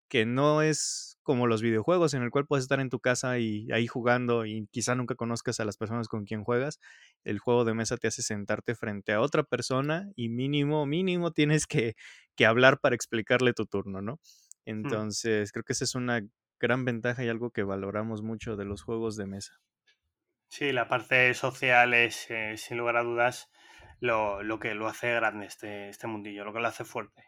que no es como los videojuegos en el cual puedes estar en tu casa y ahí jugando y quizá nunca conozcas a las personas con quien juegas. El juego de mesa te hace sentarte frente a otra persona y mínimo, mínimo tienes que, que hablar para explicarle tu turno, ¿no? Mm. Entonces, creo que esa es una gran ventaja y algo que valoramos mucho de los juegos de mesa. Sí, la parte social es, eh, sin lugar a dudas, lo, lo, que lo hace grande este, este mundillo, lo que lo hace fuerte.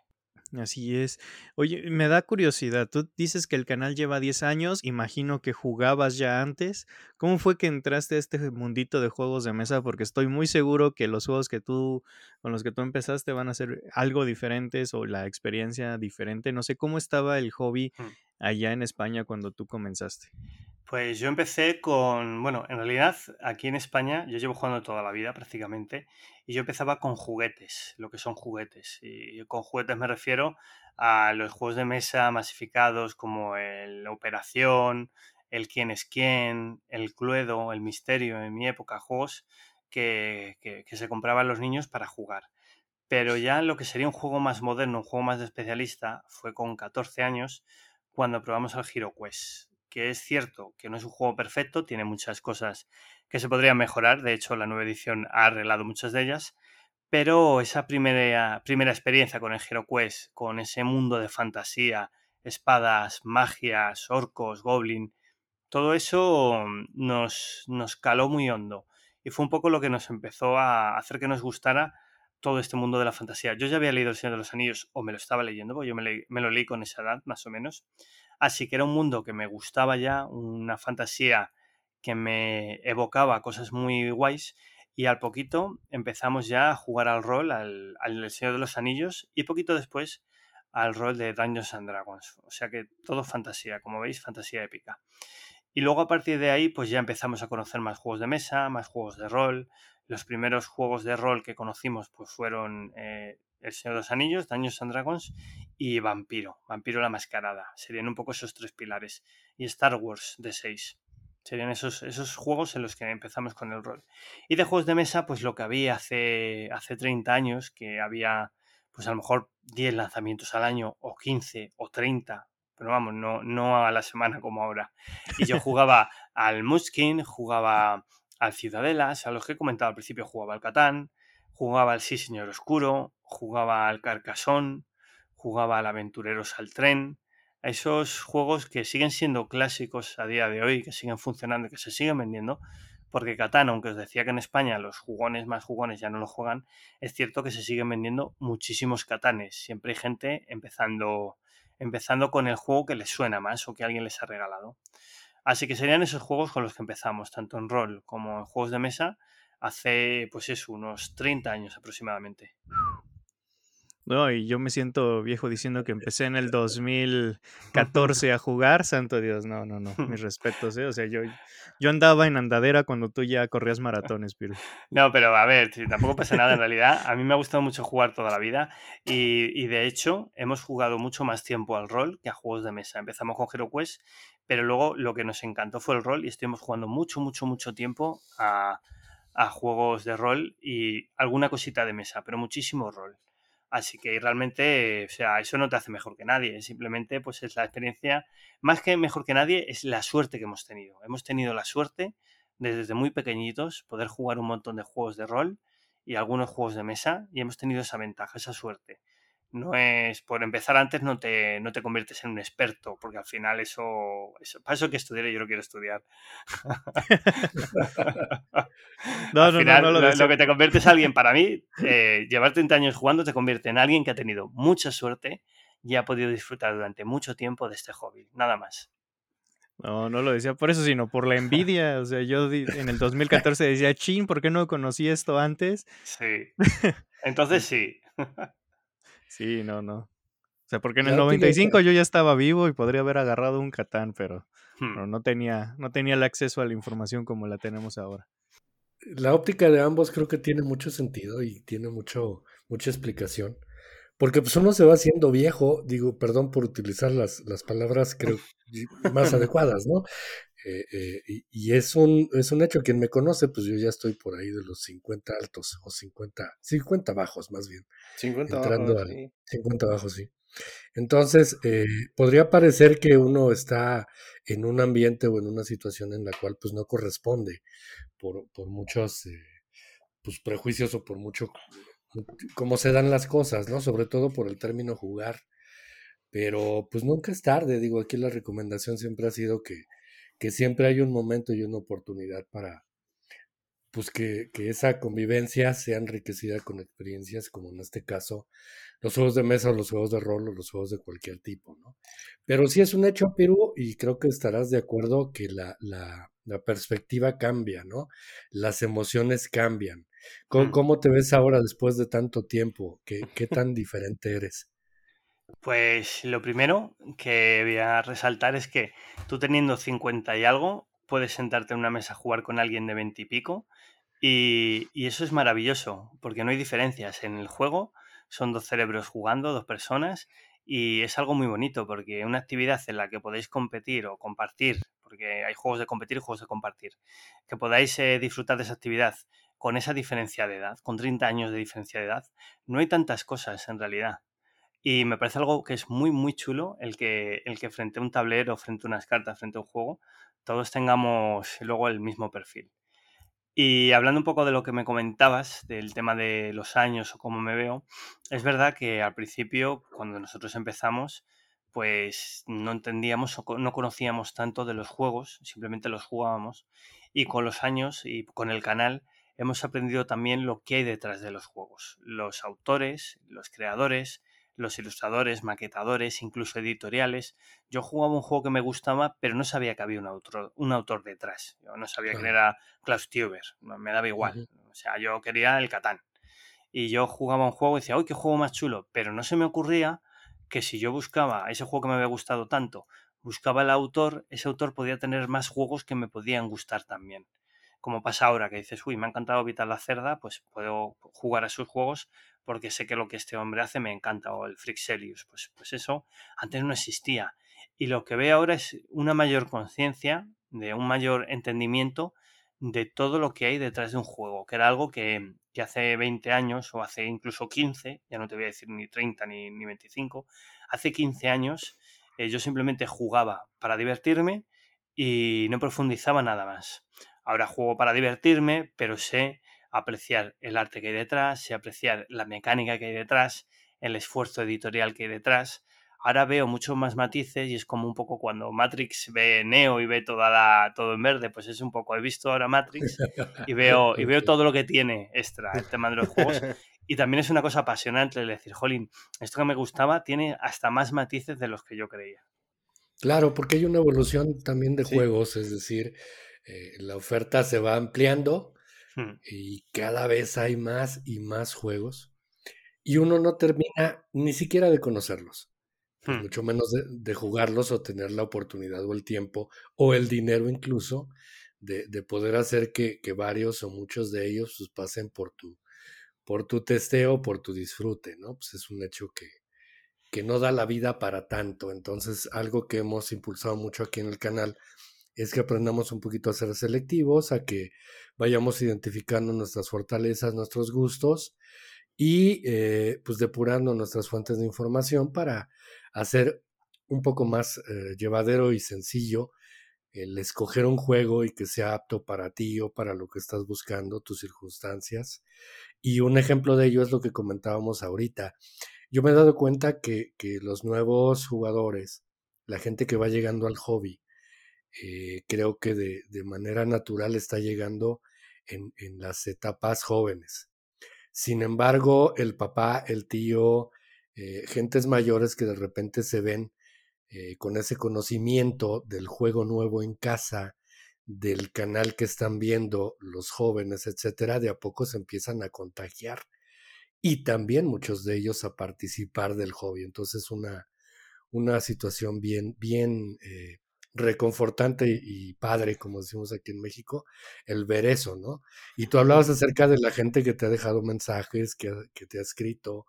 Así es. Oye, me da curiosidad. Tú dices que el canal lleva 10 años, imagino que jugabas ya antes. ¿Cómo fue que entraste a este mundito de juegos de mesa? Porque estoy muy seguro que los juegos que tú con los que tú empezaste van a ser algo diferentes o la experiencia diferente. No sé cómo estaba el hobby mm. allá en España cuando tú comenzaste. Pues yo empecé con, bueno, en realidad aquí en España yo llevo jugando toda la vida prácticamente y yo empezaba con juguetes, lo que son juguetes. Y con juguetes me refiero a los juegos de mesa masificados como el Operación, el Quién es quién, el Cluedo, el Misterio, en mi época, juegos que, se compraban los niños para jugar. Pero ya lo que sería un juego más moderno, un juego más de especialista, fue con 14 años cuando probamos el Hero Quest. Que es cierto que no es un juego perfecto, tiene muchas cosas que se podrían mejorar. De hecho, la nueva edición ha arreglado muchas de ellas. Pero esa primera, primera experiencia con el Hero Quest, con ese mundo de fantasía, espadas, magias, orcos, goblin, todo eso nos, nos caló muy hondo. Y fue un poco lo que nos empezó a hacer que nos gustara todo este mundo de la fantasía. Yo ya había leído El Señor de los Anillos, o me lo estaba leyendo, porque yo me, me, lo leí con esa edad, más o menos. Así que era un mundo que me gustaba ya, una fantasía que me evocaba cosas muy guays. Y al poquito empezamos ya a jugar al rol, al, al Señor de los Anillos, y poquito después al rol de Dungeons and Dragons. O sea que todo fantasía, como veis, fantasía épica. Y luego a partir de ahí, pues ya empezamos a conocer más juegos de mesa, más juegos de rol. Los primeros juegos de rol que conocimos, pues fueron eh, El Señor de los Anillos, Dungeons and Dragons y Vampiro, Vampiro la Mascarada. Serían un poco esos tres pilares. Y Star Wars de 6. Serían esos, esos juegos en los que empezamos con el rol. Y de juegos de mesa, pues lo que había hace, hace 30 años, que había pues a lo mejor 10 lanzamientos al año, o 15, o 30, pero vamos, no, no a la semana como ahora. Y yo jugaba al Muskin, jugaba al Ciudadelas, a los que he comentado al principio, jugaba al Catán, jugaba al Sí Señor Oscuro, jugaba al Carcasón, jugaba al Aventureros al Tren, a esos juegos que siguen siendo clásicos a día de hoy, que siguen funcionando y que se siguen vendiendo, porque Catán, aunque os decía que en España los jugones más jugones ya no lo juegan, es cierto que se siguen vendiendo muchísimos Catanes. Siempre hay gente empezando empezando con el juego que les suena más o que alguien les ha regalado. Así que serían esos juegos con los que empezamos, tanto en rol como en juegos de mesa, hace pues eso, unos 30 años aproximadamente. No, y yo me siento viejo diciendo que empecé en el 2014 a jugar, santo Dios, no, no, no, mis respetos, ¿eh? O sea, yo, yo andaba en andadera cuando tú ya corrías maratones, pero... No, pero a ver, tampoco pasa nada en realidad. A mí me ha gustado mucho jugar toda la vida y, y, de hecho hemos jugado mucho más tiempo al rol que a juegos de mesa. Empezamos con Hero Quest, pero luego lo que nos encantó fue el rol y estuvimos jugando mucho, mucho, mucho tiempo a, a juegos de rol y alguna cosita de mesa, pero muchísimo rol. Así que realmente, o sea, eso no te hace mejor que nadie, simplemente pues es la experiencia, más que mejor que nadie, es la suerte que hemos tenido. Hemos tenido la suerte de desde muy pequeñitos poder jugar un montón de juegos de rol y algunos juegos de mesa y hemos tenido esa ventaja, esa suerte no es por empezar antes no te, no te conviertes en un experto, porque al final eso, eso para eso que estudiar yo no quiero estudiar. no, al final, no, lo, que te conviertes en alguien, para mí, eh, llevar 30 años jugando te convierte en alguien que ha tenido mucha suerte y ha podido disfrutar durante mucho tiempo de este hobby, nada más. No, no lo decía por eso, sino por la envidia. O sea, yo en el 2014 decía, chin, ¿por qué no conocí esto antes? Sí. Entonces sí. Sí, no, no. O sea, porque en el 95 yo ya estaba vivo y podría haber agarrado un Catán, pero, hmm. no, tenía, no tenía el acceso a la información como la tenemos ahora. La óptica de ambos creo que tiene mucho sentido y tiene mucho, mucha explicación. Porque pues uno se va haciendo viejo, digo, perdón por utilizar las, las palabras creo más adecuadas, ¿no? Eh, eh, y, es un, es un hecho, quien me conoce, pues yo ya estoy por ahí de los 50 altos, o 50, 50 bajos más bien. 50 entrando bajos, 50 bajos, sí. Entonces, eh, podría parecer que uno está en un ambiente o en una situación en la cual pues no corresponde por, por muchos pues, prejuicios o por mucho cómo se dan las cosas, ¿no? Sobre todo por el término jugar. Pero pues nunca es tarde, digo, aquí la recomendación siempre ha sido que, que siempre hay un momento y una oportunidad para pues que, que, esa convivencia sea enriquecida con experiencias como en este caso los juegos de mesa o los juegos de rol o los juegos de cualquier tipo, ¿no? Pero sí es un hecho, Perú, y creo que estarás de acuerdo que la, la, la perspectiva cambia, ¿no? Las emociones cambian. ¿Cómo, mm. ¿Cómo, te ves ahora después de tanto tiempo? ¿Qué, qué tan diferente eres? Pues lo primero que voy a resaltar es que tú teniendo 50 y algo, puedes sentarte en una mesa a jugar con alguien de 20 y pico y, eso es maravilloso porque no hay diferencias en el juego, son dos cerebros jugando, dos personas y es algo muy bonito porque una actividad en la que podéis competir o compartir, porque hay juegos de competir y juegos de compartir, que podáis eh, disfrutar de esa actividad con esa diferencia de edad, con 30 años de diferencia de edad, no hay tantas cosas en realidad. Y me parece algo que es muy, muy chulo el que, el que frente a un tablero, frente a unas cartas, frente a un juego, todos tengamos luego el mismo perfil. Y hablando un poco de lo que me comentabas, del tema de los años o cómo me veo, es verdad que al principio, cuando nosotros empezamos, pues no entendíamos o no conocíamos tanto de los juegos, simplemente los jugábamos. Y con los años y con el canal hemos aprendido también lo que hay detrás de los juegos. Los autores, los creadores, los ilustradores, maquetadores, incluso editoriales. Yo jugaba un juego que me gustaba, pero no sabía que había un autor, un autor detrás. Yo no sabía quién era Klaus Tuber, me daba igual. O sea, yo quería el Catán. Y yo jugaba un juego y decía, ¡ay, qué juego más chulo! Pero no se me ocurría que si yo buscaba ese juego que me había gustado tanto, buscaba el autor, ese autor podía tener más juegos que me podían gustar también. Como pasa ahora, que dices, uy, me ha encantado Vital la Cerda, pues puedo jugar a sus juegos porque sé que lo que este hombre hace me encanta, o el Frixelius, pues, pues eso antes no existía. Y lo que veo ahora es una mayor conciencia, de un mayor entendimiento de todo lo que hay detrás de un juego, que era algo que, hace 20 años o hace incluso 15, ya no te voy a decir ni 30 ni, ni 25, hace 15 años eh, yo simplemente jugaba para divertirme y no profundizaba nada más. Ahora juego para divertirme, pero sé apreciar el arte que hay detrás, sé apreciar la mecánica que hay detrás, el esfuerzo editorial que hay detrás. Ahora veo muchos más matices y es como un poco cuando Matrix ve Neo y ve toda la, todo en verde, pues es un poco, he visto ahora Matrix y veo, y veo todo lo que tiene extra el tema de los juegos. Y también es una cosa apasionante el decir, jolín, esto que me gustaba tiene hasta más matices de los que yo creía. Claro, porque hay una evolución también de juegos, es decir, eh, la oferta se va ampliando hmm. y cada vez hay más y más juegos y uno no termina ni siquiera de conocerlos, pues hmm. mucho menos de, jugarlos o tener la oportunidad o el tiempo o el dinero incluso de, poder hacer que, varios o muchos de ellos pues, pasen por tu, por tu testeo, por tu disfrute, ¿no? Pues es un hecho que, que no da la vida para tanto. Entonces, algo que hemos impulsado mucho aquí en el canal es que aprendamos un poquito a ser selectivos, a que vayamos identificando nuestras fortalezas, nuestros gustos y eh, pues depurando nuestras fuentes de información para hacer un poco más eh, llevadero y sencillo el escoger un juego y que sea apto para ti o para lo que estás buscando, tus circunstancias. Y un ejemplo de ello es lo que comentábamos ahorita. Yo me he dado cuenta que, que los nuevos jugadores, la gente que va llegando al hobby, eh, creo que de, manera natural está llegando en, las etapas jóvenes. Sin embargo, el papá, el tío, eh, gentes mayores que de repente se ven eh, con ese conocimiento del juego nuevo en casa, del canal que están viendo los jóvenes, etcétera, de a poco se empiezan a contagiar y también muchos de ellos a participar del hobby. Entonces, una, una situación bien, bien reconfortante y padre, como decimos aquí en México, el ver eso, ¿no? Y tú hablabas acerca de la gente que te ha dejado mensajes, que, te ha escrito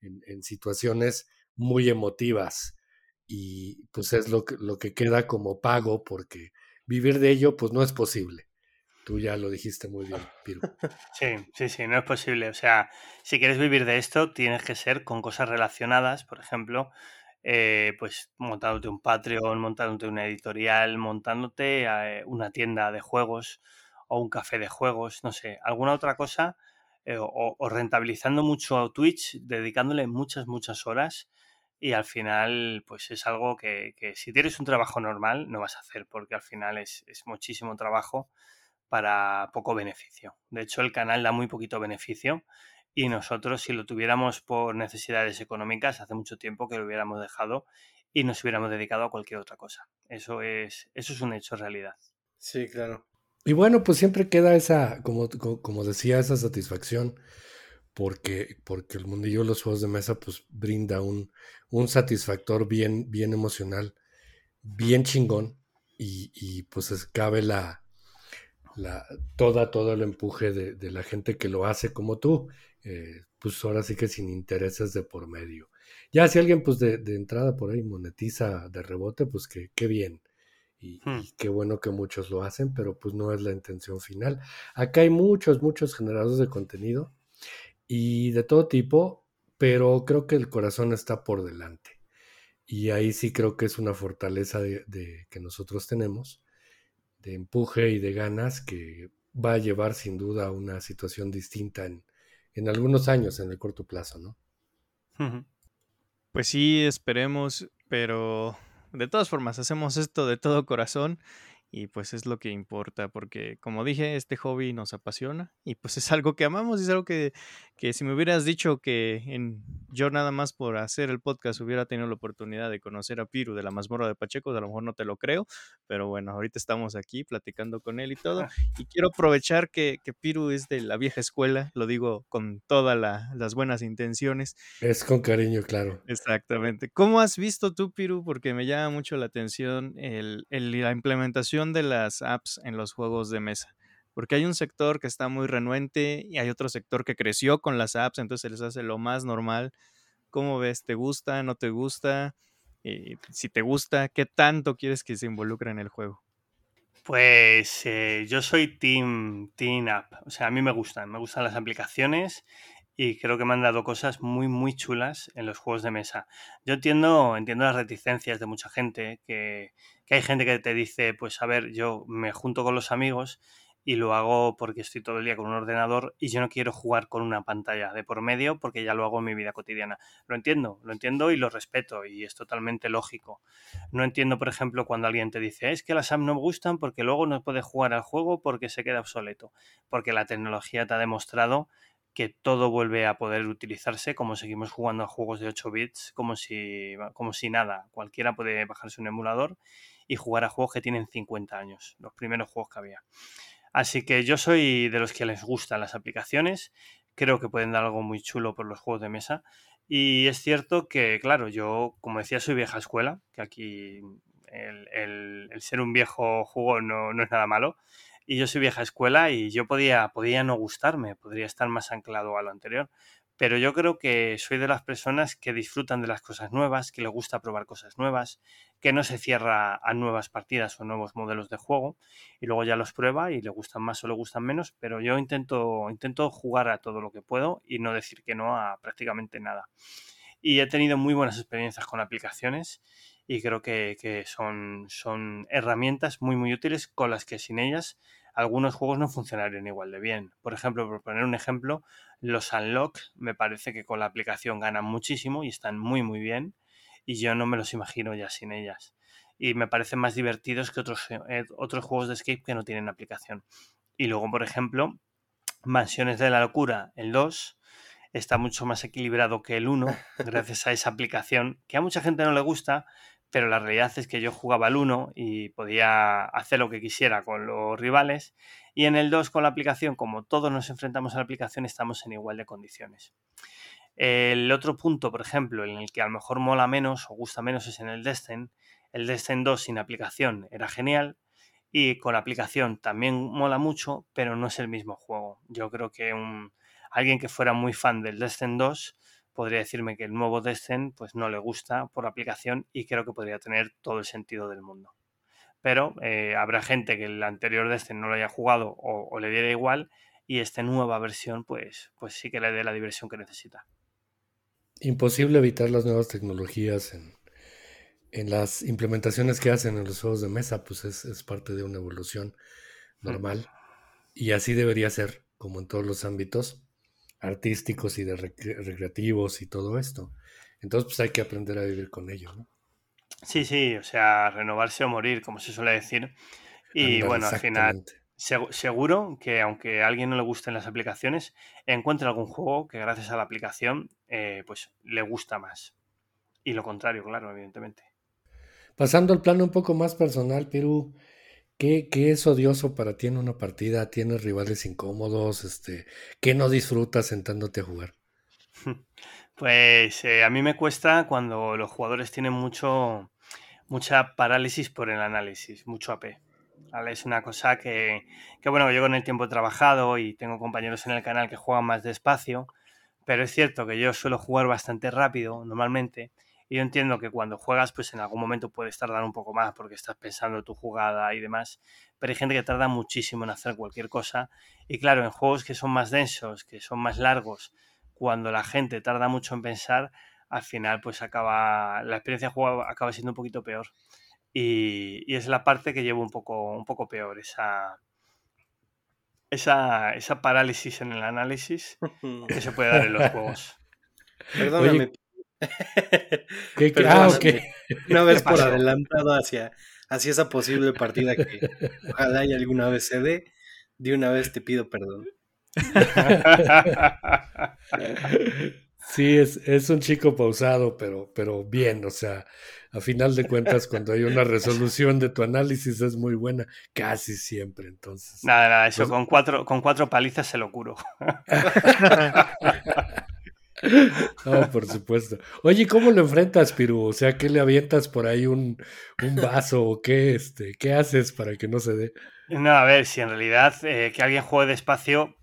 en, situaciones muy emotivas y pues es lo que, lo que queda como pago porque vivir de ello pues no es posible. Tú ya lo dijiste muy bien, Piru. Sí, sí, sí, no es posible. O sea, si quieres vivir de esto, tienes que ser con cosas relacionadas, por ejemplo, eh, pues montándote un Patreon, montándote una editorial, montándote eh, una tienda de juegos o un café de juegos, no sé, alguna otra cosa, eh, o, rentabilizando mucho a Twitch, dedicándole muchas, muchas horas y al final pues es algo que, si tienes un trabajo normal no vas a hacer porque al final es, es muchísimo trabajo para poco beneficio. De hecho el canal da muy poquito beneficio y nosotros si lo tuviéramos por necesidades económicas hace mucho tiempo que lo hubiéramos dejado y nos hubiéramos dedicado a cualquier otra cosa. Eso es, eso es un hecho realidad. Sí, claro. Y bueno, pues siempre queda esa, como, como decía, esa satisfacción, porque, porque el mundillo de los juegos de mesa pues brinda un, un satisfactor bien, bien emocional, bien chingón, y, y pues cabe la, la, toda, todo el empuje de, de, la gente que lo hace como tú. Eh, pues ahora sí que sin intereses de por medio. Ya si alguien pues de, entrada por ahí monetiza de rebote, pues que qué bien. Y, Hmm. y qué bueno que muchos lo hacen, pero pues no es la intención final. Acá hay muchos, muchos generadores de contenido y de todo tipo, pero creo que el corazón está por delante. Y ahí sí creo que es una fortaleza de, de- que nosotros tenemos, de empuje y de ganas, que va a llevar sin duda a una situación distinta en, en algunos años, en el corto plazo, ¿no? Pues sí, esperemos, pero de todas formas hacemos esto de todo corazón y pues es lo que importa, porque como dije, este hobby nos apasiona y pues es algo que amamos, es algo que, que si me hubieras dicho que en, yo nada más por hacer el podcast hubiera tenido la oportunidad de conocer a Piru de la mazmorra de Pacheco, a lo mejor no te lo creo, pero bueno, ahorita estamos aquí platicando con él y todo, y quiero aprovechar que, que Piru es de la vieja escuela, lo digo con todas la- las buenas intenciones, Es con cariño, claro. Exactamente. ¿Cómo has visto tú, Piru? Porque me llama mucho la atención el, el- la implementación de las apps en los juegos de mesa. Porque hay un sector que está muy renuente y hay otro sector que creció con las apps, entonces se les hace lo más normal. ¿Cómo ves? ¿Te gusta? ¿No te gusta? Y si te gusta, ¿qué tanto quieres que se involucre en el juego? Pues eh, yo soy team, team app. O sea, a mí me gustan, me gustan las aplicaciones y creo que me han dado cosas muy, muy chulas en los juegos de mesa. Yo entiendo, entiendo las reticencias de mucha gente, que, que hay gente que te dice, pues a ver, yo me junto con los amigos y lo hago porque estoy todo el día con un ordenador y yo no quiero jugar con una pantalla de por medio porque ya lo hago en mi vida cotidiana. Lo entiendo, lo entiendo y lo respeto y es totalmente lógico. No entiendo, por ejemplo, cuando alguien te dice, es que las apps no me gustan porque luego no puedes jugar al juego porque se queda obsoleto. Porque la tecnología te ha demostrado que todo vuelve a poder utilizarse como seguimos jugando a juegos de 8 bits, como si, como si nada. Cualquiera puede bajarse un emulador y jugar a juegos que tienen 50 años, los primeros juegos que había. Así que yo soy de los que les gustan las aplicaciones, creo que pueden dar algo muy chulo por los juegos de mesa. Y es cierto que, claro, yo, como decía, soy vieja escuela, que aquí el, el- el ser un viejo jugo no, no es nada malo. Y yo soy vieja escuela y yo podía, podía no gustarme, podría estar más anclado a lo anterior. Pero yo creo que soy de las personas que disfrutan de las cosas nuevas, que les gusta probar cosas nuevas, que no se cierra a nuevas partidas o nuevos modelos de juego y luego ya los prueba y le gustan más o le gustan menos, pero yo intento, intento jugar a todo lo que puedo y no decir que no a prácticamente nada. Y he tenido muy buenas experiencias con aplicaciones y creo que, que son, son herramientas muy muy útiles con las que sin ellas algunos juegos no funcionarían igual de bien. Por ejemplo, por poner un ejemplo, los Unlock me parece que con la aplicación ganan muchísimo y están muy muy bien y yo no me los imagino ya sin ellas. Y me parecen más divertidos que otros, eh, otros juegos de escape que no tienen aplicación. Y luego, por ejemplo, Mansiones de la Locura, el 2, está mucho más equilibrado que el 1 gracias a esa aplicación que a mucha gente no le gusta, pero la realidad es que yo jugaba al 1 y podía hacer lo que quisiera con los rivales y en el 2 con la aplicación, como todos nos enfrentamos a la aplicación, estamos en igual de condiciones. El otro punto, por ejemplo, en el que a lo mejor mola menos o gusta menos es en el Destin. El Destin 2 sin aplicación era genial y con la aplicación también mola mucho, pero no es el mismo juego. Yo creo que alguien que fuera muy fan del Destin 2 podría decirme que el nuevo Destin pues no le gusta por aplicación y creo que podría tener todo el sentido del mundo. Pero eh, habrá gente que el anterior Destin no lo haya jugado o, o le diera igual y esta nueva versión pues, pues sí que le dé la diversión que necesita. Imposible evitar las nuevas tecnologías en, en las implementaciones que hacen en los juegos de mesa, pues es, es parte de una evolución normal. Y así debería ser, como en todos los ámbitos artísticos y de rec- recreativos y todo esto. Entonces, pues hay que aprender a vivir con ello, ¿no? Sí, sí, o sea, renovarse o morir, como se suele decir. Y bueno, al final, seguro que aunque a alguien no le gusten las aplicaciones, encuentra algún juego que gracias a la aplicación eh, pues le gusta más. Y lo contrario, claro, evidentemente. Pasando al plano un poco más personal, Perú, ¿qué, qué es odioso para ti en una partida? ¿Tienes rivales incómodos? Este, ¿Qué no disfrutas sentándote a jugar? Pues eh, a mí me cuesta cuando los jugadores tienen mucho, mucha parálisis por el análisis, mucho AP. Es una cosa que, que, bueno, yo con el tiempo he trabajado y tengo compañeros en el canal que juegan más despacio, pero es cierto que yo suelo jugar bastante rápido normalmente Y yo entiendo que cuando juegas, pues en algún momento puedes tardar un poco más porque estás pensando tu jugada y demás. Pero hay gente que tarda muchísimo en hacer cualquier cosa. Y claro, en juegos que son más densos, que son más largos, cuando la gente tarda mucho en pensar, al final pues acaba, la experiencia de juego acaba siendo un poquito peor. Y, y, es la parte que llevo un poco, un poco peor, esa, esa, esa parálisis en el análisis que se puede dar en los juegos. Perdóname. ¿Qué, ah, Una vez por adelantado hacia, hacia esa posible partida que ojalá y alguna vez se dé, de una vez te pido perdón. Sí, es, es un chico pausado, pero, pero bien, o sea, a final de cuentas, cuando hay una resolución de tu análisis es muy buena, casi siempre, entonces. Nada, nada, eso pues con, cuatro, con cuatro palizas se lo curo. No, por supuesto. Oye, ¿cómo lo enfrentas, Piru? O sea, ¿qué le avientas por ahí un, un vaso o qué, este, qué haces para que no se dé? No, a ver, si en realidad eh, que alguien juegue despacio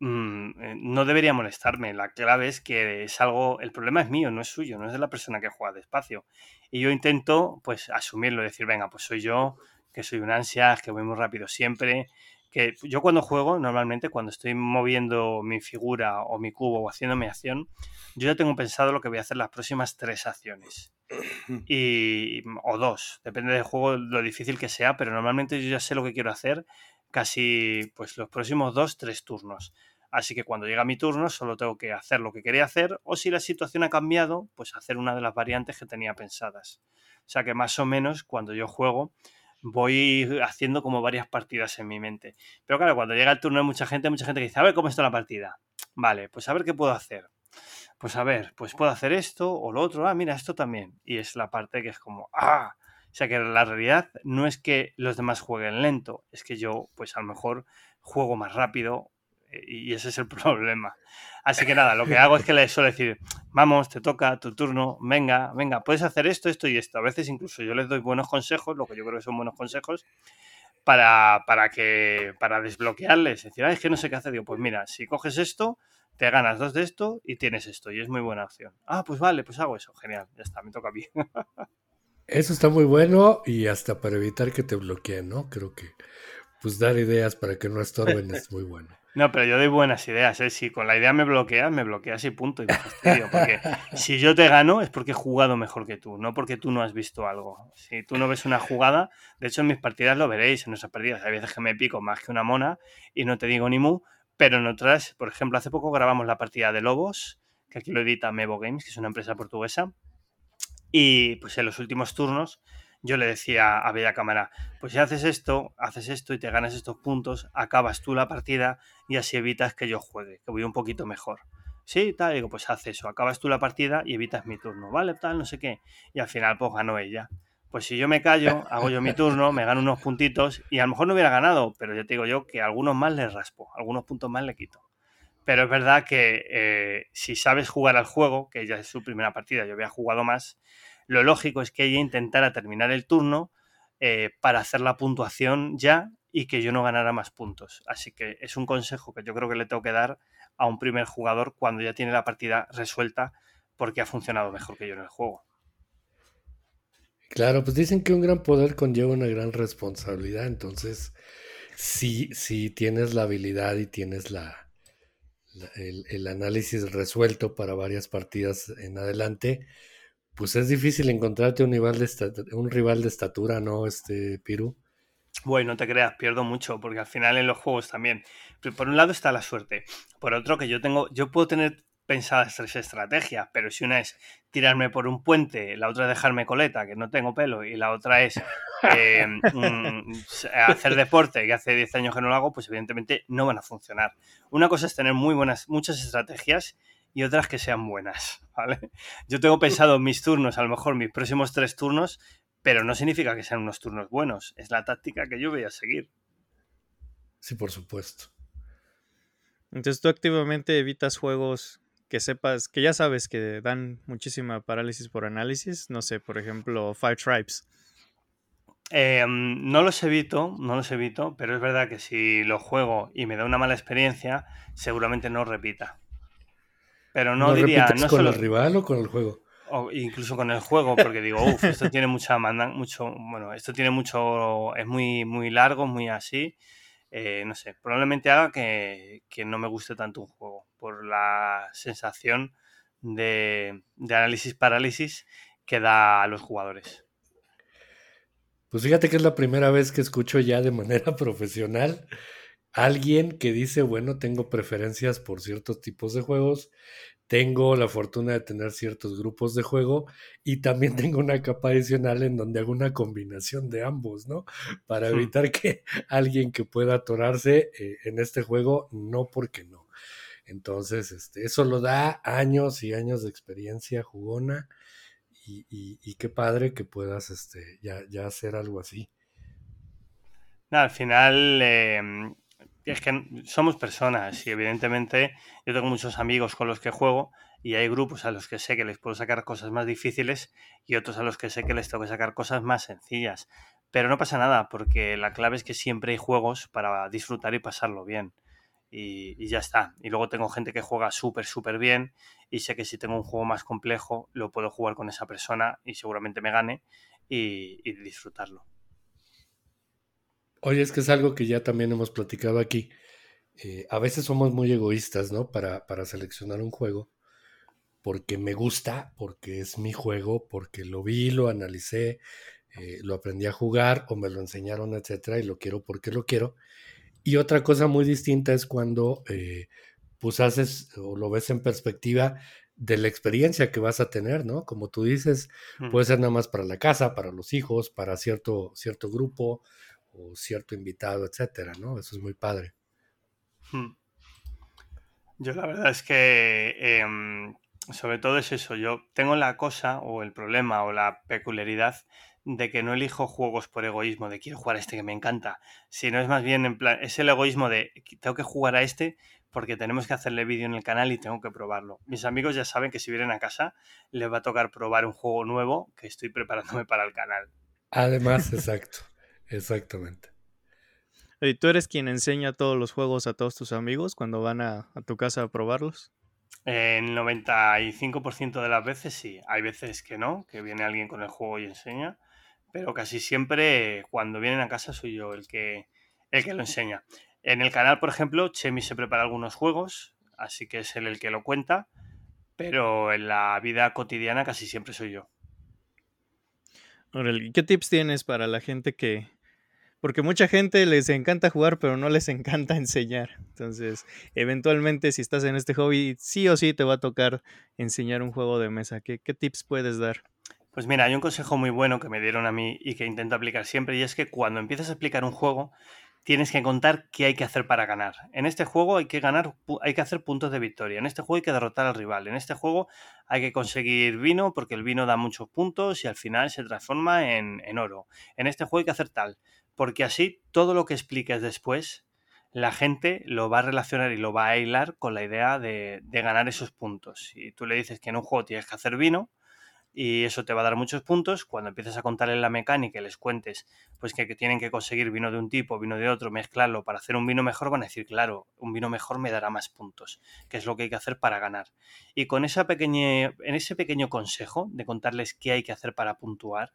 mm, eh, no debería molestarme. La clave es que es algo, el problema es mío, no es suyo, no es de la persona que juega despacio. Y yo intento, pues, asumirlo, decir, venga, pues soy yo, que soy un ansias, que voy muy rápido siempre, que yo cuando juego, normalmente cuando estoy moviendo mi figura o mi cubo o haciendo mi acción, yo ya tengo pensado lo que voy a hacer las próximas tres acciones. Y, o dos, depende del juego, lo difícil que sea, pero normalmente yo ya sé lo que quiero hacer casi pues los próximos dos, tres turnos. Así que cuando llega mi turno solo tengo que hacer lo que quería hacer o si la situación ha cambiado, pues hacer una de las variantes que tenía pensadas. O sea que más o menos cuando yo juego, voy haciendo como varias partidas en mi mente. Pero claro, cuando llega el turno de mucha gente, mucha gente que dice, a ver cómo está la partida. Vale, pues a ver qué puedo hacer. Pues a ver, pues puedo hacer esto o lo otro. Ah, mira, esto también. Y es la parte que es como, ah. O sea que la realidad no es que los demás jueguen lento, es que yo, pues a lo mejor juego más rápido y ese es el problema. Así que nada, lo que hago es que le suelo decir, vamos, te toca tu turno, venga, venga, puedes hacer esto, esto y esto. A veces incluso yo les doy buenos consejos, lo que yo creo que son buenos consejos, para, para que, para desbloquearles. Decir, es que no sé qué hacer. Digo, pues mira, si coges esto, te ganas dos de esto y tienes esto. Y es muy buena opción. Ah, pues vale, pues hago eso. Genial, ya está, me toca a mí. Eso está muy bueno y hasta para evitar que te bloqueen, ¿no? Creo que pues dar ideas para que no estorben es muy bueno. No, pero yo doy buenas ideas, ¿eh? Si con la idea me bloqueas, me bloqueas y punto. Y porque si yo te gano es porque he jugado mejor que tú, no porque tú no has visto algo. Si tú no ves una jugada, de hecho en mis partidas lo veréis, en nuestras partidas. Hay veces que me pico más que una mona y no te digo ni mu, pero en otras, por ejemplo, hace poco grabamos la partida de Lobos, que aquí lo edita Mevo Games, que es una empresa portuguesa. Y pues en los últimos turnos yo le decía a Bella Cámara, pues si haces esto, haces esto y te ganas estos puntos, acabas tú la partida y así evitas que yo juegue, que voy un poquito mejor. Sí, tal, digo, pues haz eso, acabas tú la partida y evitas mi turno, ¿vale? Tal, no sé qué. Y al final, pues ganó ella. Pues si yo me callo, hago yo mi turno, me gano unos puntitos y a lo mejor no hubiera ganado, pero ya te digo yo que algunos más le raspo, algunos puntos más le quito. Pero es verdad que eh, si sabes jugar al juego, que ya es su primera partida, yo había jugado más, lo lógico es que ella intentara terminar el turno eh, para hacer la puntuación ya y que yo no ganara más puntos. Así que es un consejo que yo creo que le tengo que dar a un primer jugador cuando ya tiene la partida resuelta porque ha funcionado mejor que yo en el juego. Claro, pues dicen que un gran poder conlleva una gran responsabilidad, entonces si, tienes la habilidad y tienes la, el, análisis resuelto para varias partidas en adelante, pues es difícil encontrarte un rival de, un rival de estatura, ¿no, este Piru? Bueno, no te creas, pierdo mucho, porque al final en los juegos también. Por un lado está la suerte. Por otro, que yo tengo, yo puedo tener pensadas tres estrategias, pero si una es tirarme por un puente, la otra es dejarme coleta, que no tengo pelo, y la otra es eh, mm, hacer deporte, que hace 10 años que no lo hago, pues evidentemente no van a funcionar. Una cosa es tener muy buenas, muchas estrategias y otras que sean buenas, ¿vale? Yo tengo pensado mis turnos, a lo mejor mis próximos tres turnos, pero no significa que sean unos turnos buenos, es la táctica que yo voy a seguir. Sí, por supuesto. Entonces tú activamente evitas juegos que sepas, que ya sabes que dan muchísima parálisis por análisis, no sé, por ejemplo, Five Tribes. Em, no los evito, no los evito, pero es verdad que si lo juego y me da una mala experiencia, seguramente no repita. Pero no, diría. ¿No con el rival o con el juego? O incluso con el juego, porque digo, uff, esto tiene mucha manda, mucho, bueno, esto tiene mucho, es muy, muy largo, muy así. Eh, no sé, probablemente haga que, no me guste tanto un juego, por la sensación de, de análisis parálisis que da a los jugadores. Pues fíjate que es la primera vez que escucho ya de manera profesional alguien que dice, bueno, tengo preferencias por ciertos tipos de juegos, tengo la fortuna de tener ciertos grupos de juego y también tengo una capa adicional en donde hago una combinación de ambos, ¿no? Para evitar que alguien que pueda atorarse eh, en este juego, no porque no. Entonces, este, eso lo da años y años de experiencia jugona y, qué padre que puedas este, ya, ya hacer algo así. al final, em, es que somos personas y evidentemente yo tengo muchos amigos con los que juego y hay grupos a los que sé que les puedo sacar cosas más difíciles y otros a los que sé que les tengo que sacar cosas más sencillas. Pero no pasa nada porque la clave es que siempre hay juegos para disfrutar y pasarlo bien. Y, ya está. Y luego tengo gente que juega súper, súper bien y sé que si tengo un juego más complejo lo puedo jugar con esa persona y seguramente me gane y disfrutarlo. Oye, es que es algo que ya también hemos platicado aquí. Eh, a veces somos muy egoístas, ¿no? Para, para seleccionar un juego, porque me gusta, porque es mi juego, porque lo vi, lo analicé, eh, lo aprendí a jugar o me lo enseñaron, etcétera, y lo quiero porque lo quiero. Y otra cosa muy distinta es cuando eh, pues haces o lo ves en perspectiva de la experiencia que vas a tener, ¿no? Como tú dices, mm. puede ser nada más para la casa, para los hijos, para cierto, cierto grupo, o cierto invitado, etcétera, ¿no? Eso es muy padre. Hmm. Yo la verdad es que em, sobre todo es eso, yo tengo la cosa o el problema o la peculiaridad de que no elijo juegos por egoísmo, de quiero jugar a este que me encanta, sino es más bien en plan, es el egoísmo de tengo que jugar a este porque tenemos que hacerle vídeo en el canal y tengo que probarlo. Mis amigos ya saben que si vienen a casa les va a tocar probar un juego nuevo que estoy preparándome para el canal. Además, exacto. Exactamente. ¿Y tú eres quien enseña todos los juegos a todos tus amigos cuando van a, tu casa a probarlos? En 95% de las veces sí. Hay veces que no, que viene alguien con el juego y enseña, pero casi siempre cuando vienen a casa soy yo el que, el que lo enseña. En el canal, por ejemplo, Chemi se prepara algunos juegos, así que es él el que lo cuenta, pero en la vida cotidiana casi siempre soy yo. ¿Qué tips tienes para la gente que, porque mucha gente les encanta jugar, pero no les encanta enseñar. Entonces, eventualmente, si estás en este hobby, sí o sí te va a tocar enseñar un juego de mesa. ¿Qué, tips puedes dar? Pues mira, hay un consejo muy bueno que me dieron a mí y que intento aplicar siempre, y es que cuando empiezas a explicar un juego, tienes que contar qué hay que hacer para ganar. En este juego hay que ganar, hay que hacer puntos de victoria. En este juego hay que derrotar al rival. En este juego hay que conseguir vino porque el vino da muchos puntos y al final se transforma en, en oro. En este juego hay que hacer tal porque así todo lo que expliques después, la gente lo va a relacionar y lo va a hilar con la idea de, ganar esos puntos. Si tú le dices que en un juego tienes que hacer vino y eso te va a dar muchos puntos, cuando empieces a contarles la mecánica y les cuentes pues que, tienen que conseguir vino de un tipo, vino de otro, mezclarlo para hacer un vino mejor, van a decir, claro, un vino mejor me dará más puntos, que es lo que hay que hacer para ganar. Y con esa pequeña, en ese pequeño consejo de contarles qué hay que hacer para puntuar,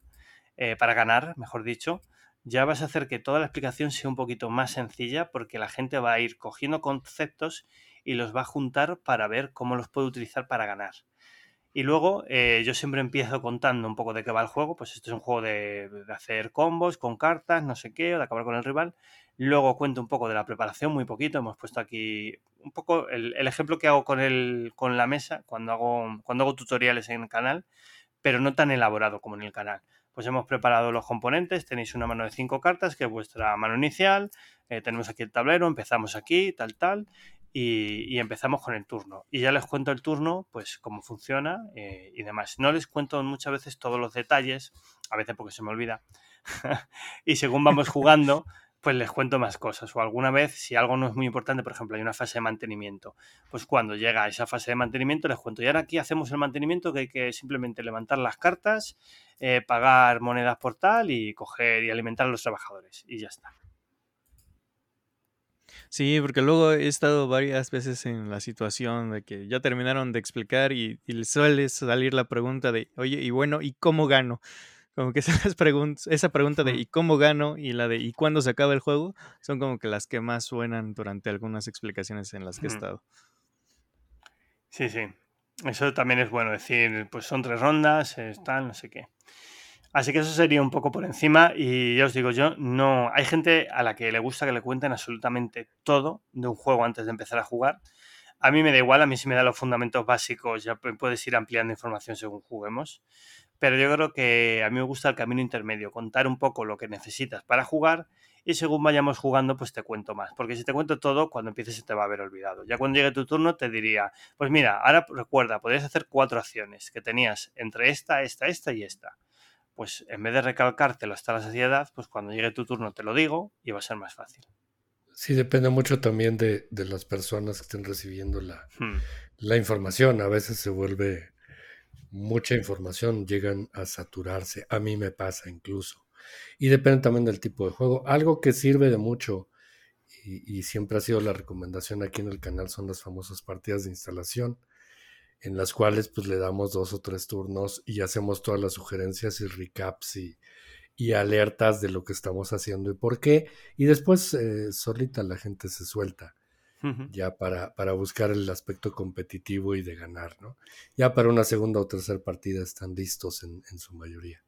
eh, para ganar, mejor dicho, ya vas a hacer que toda la explicación sea un poquito más sencilla porque la gente va a ir cogiendo conceptos y los va a juntar para ver cómo los puede utilizar para ganar. Y luego eh, yo siempre empiezo contando un poco de qué va el juego, pues esto es un juego de, hacer combos con cartas, no sé qué, o de acabar con el rival. Luego cuento un poco de la preparación, muy poquito, hemos puesto aquí un poco el, ejemplo que hago con, el, con la mesa cuando hago, cuando hago tutoriales en el canal, pero no tan elaborado como en el canal pues hemos preparado los componentes, tenéis una mano de cinco cartas, que es vuestra mano inicial, eh, tenemos aquí el tablero, empezamos aquí, tal, tal, y, empezamos con el turno. Y ya les cuento el turno, pues cómo funciona eh, y demás. No les cuento muchas veces todos los detalles, a veces porque se me olvida, y según vamos jugando, pues les cuento más cosas. O alguna vez, si algo no es muy importante, por ejemplo, hay una fase de mantenimiento, pues cuando llega a esa fase de mantenimiento les cuento, y ahora aquí hacemos el mantenimiento que hay que simplemente levantar las cartas, eh, pagar monedas por tal y coger y alimentar a los trabajadores. Y ya está. Sí, porque luego he estado varias veces en la situación de que ya terminaron de explicar y, y suele salir la pregunta de, oye, y bueno, ¿y cómo gano? Como que esas preguntas, esa pregunta de ¿y cómo gano? y la de ¿y cuándo se acaba el juego? son como que las que más suenan durante algunas explicaciones en las que he estado. Sí, sí. Eso también es bueno decir, pues son tres rondas, tal, no sé qué. Así que eso sería un poco por encima y ya os digo yo, no hay gente a la que le gusta que le cuenten absolutamente todo de un juego antes de empezar a jugar. A mí me da igual, a mí si me da los fundamentos básicos ya puedes ir ampliando información según juguemos. Pero yo creo que a mí me gusta el camino intermedio, contar un poco lo que necesitas para jugar y según vayamos jugando pues te cuento más. Porque si te cuento todo, cuando empieces se te va a haber olvidado. Ya cuando llegue tu turno te diría, pues mira, ahora recuerda, podrías hacer cuatro acciones que tenías entre esta, esta, esta y esta pues en vez de recalcártelo hasta la saciedad, pues cuando llegue tu turno te lo digo y va a ser más fácil. Sí, depende mucho también de, las personas que estén recibiendo la, hmm. la, información. A veces se vuelve mucha información, llegan a saturarse. A mí me pasa incluso. Y depende también del tipo de juego. Algo que sirve de mucho y, y siempre ha sido la recomendación aquí en el canal son las famosas partidas de instalación en las cuales pues le damos dos o tres turnos y hacemos todas las sugerencias y recaps y, alertas de lo que estamos haciendo y por qué. Y después eh, solita la gente se suelta ya para, para, buscar el aspecto competitivo y de ganar, ¿no? Ya para una segunda o tercera partida están listos en, en su mayoría.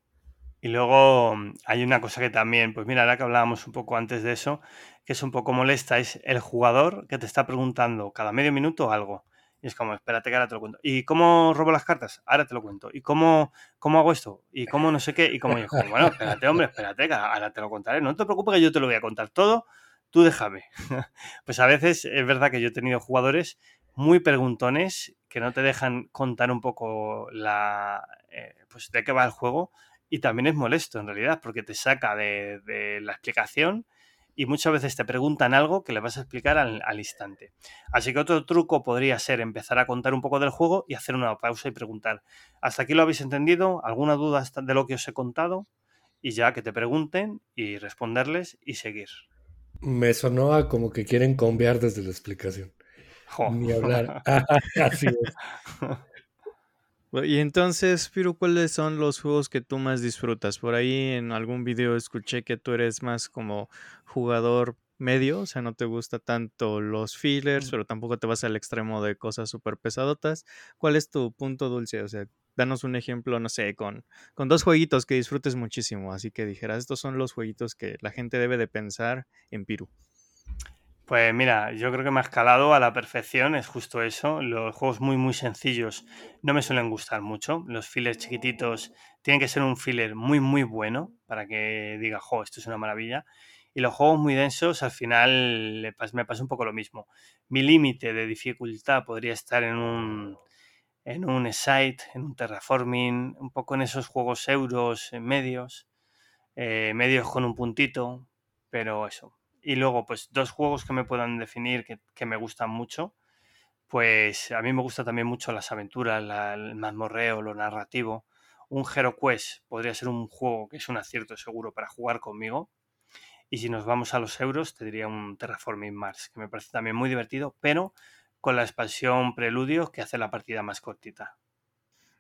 Y luego mm, hay una cosa que también, pues mira, ahora que hablábamos un poco antes de eso, que es un poco molesta, es el jugador que te está preguntando cada medio minuto algo. Y es como, espérate que ahora te lo cuento. ¿Y cómo robo las cartas? Ahora te lo cuento. ¿Y cómo, cómo hago esto? ¿Y cómo no sé qué? Y como yo, bueno, espérate, hombre, espérate, que ahora te lo contaré. No te preocupes que yo te lo voy a contar todo, tú déjame. pues a veces es verdad que yo he tenido jugadores muy preguntones que no te dejan contar un poco la, eh, pues de qué va el juego y también es molesto en realidad porque te saca de, de la explicación y muchas veces te preguntan algo que le vas a explicar al, instante. Así que otro truco podría ser empezar a contar un poco del juego y hacer una pausa y preguntar, ¿hasta aquí lo habéis entendido? ¿Alguna duda de lo que os he contado? Y ya que te pregunten y responderles y seguir. Me sonó como que quieren cambiar desde la explicación. Ni hablar. Así es. Y entonces, Piru, ¿cuáles son los juegos que tú más disfrutas? Por ahí en algún video escuché que tú eres más como jugador medio, o sea, no te gusta tanto los fillers, pero tampoco te vas al extremo de cosas súper pesadotas. ¿Cuál es tu punto dulce? O sea, danos un ejemplo, no sé, con, con dos jueguitos que disfrutes muchísimo, así que dijeras, estos son los jueguitos que la gente debe de pensar en Piru. Pues mira, yo creo que me ha escalado a la perfección, es justo eso. Los juegos muy, muy sencillos no me suelen gustar mucho. Los fillers chiquititos tienen que ser un filler muy, muy bueno para que diga, jo, esto es una maravilla. Y los juegos muy densos, al final me pasa un poco lo mismo. Mi límite de dificultad podría estar en un, en un site, en un terraforming, un poco en esos juegos euros medios, eh, medios con un puntito, pero eso, y luego, pues dos juegos que me puedan definir que, me gustan mucho. Pues a mí me gusta también mucho las aventuras, el mazmorreo, lo narrativo. Un Hero Quest podría ser un juego que es un acierto seguro para jugar conmigo. Y si nos vamos a los euros, te diría un Terraforming Mars, que me parece también muy divertido, pero con la expansión Preludio que hace la partida más cortita.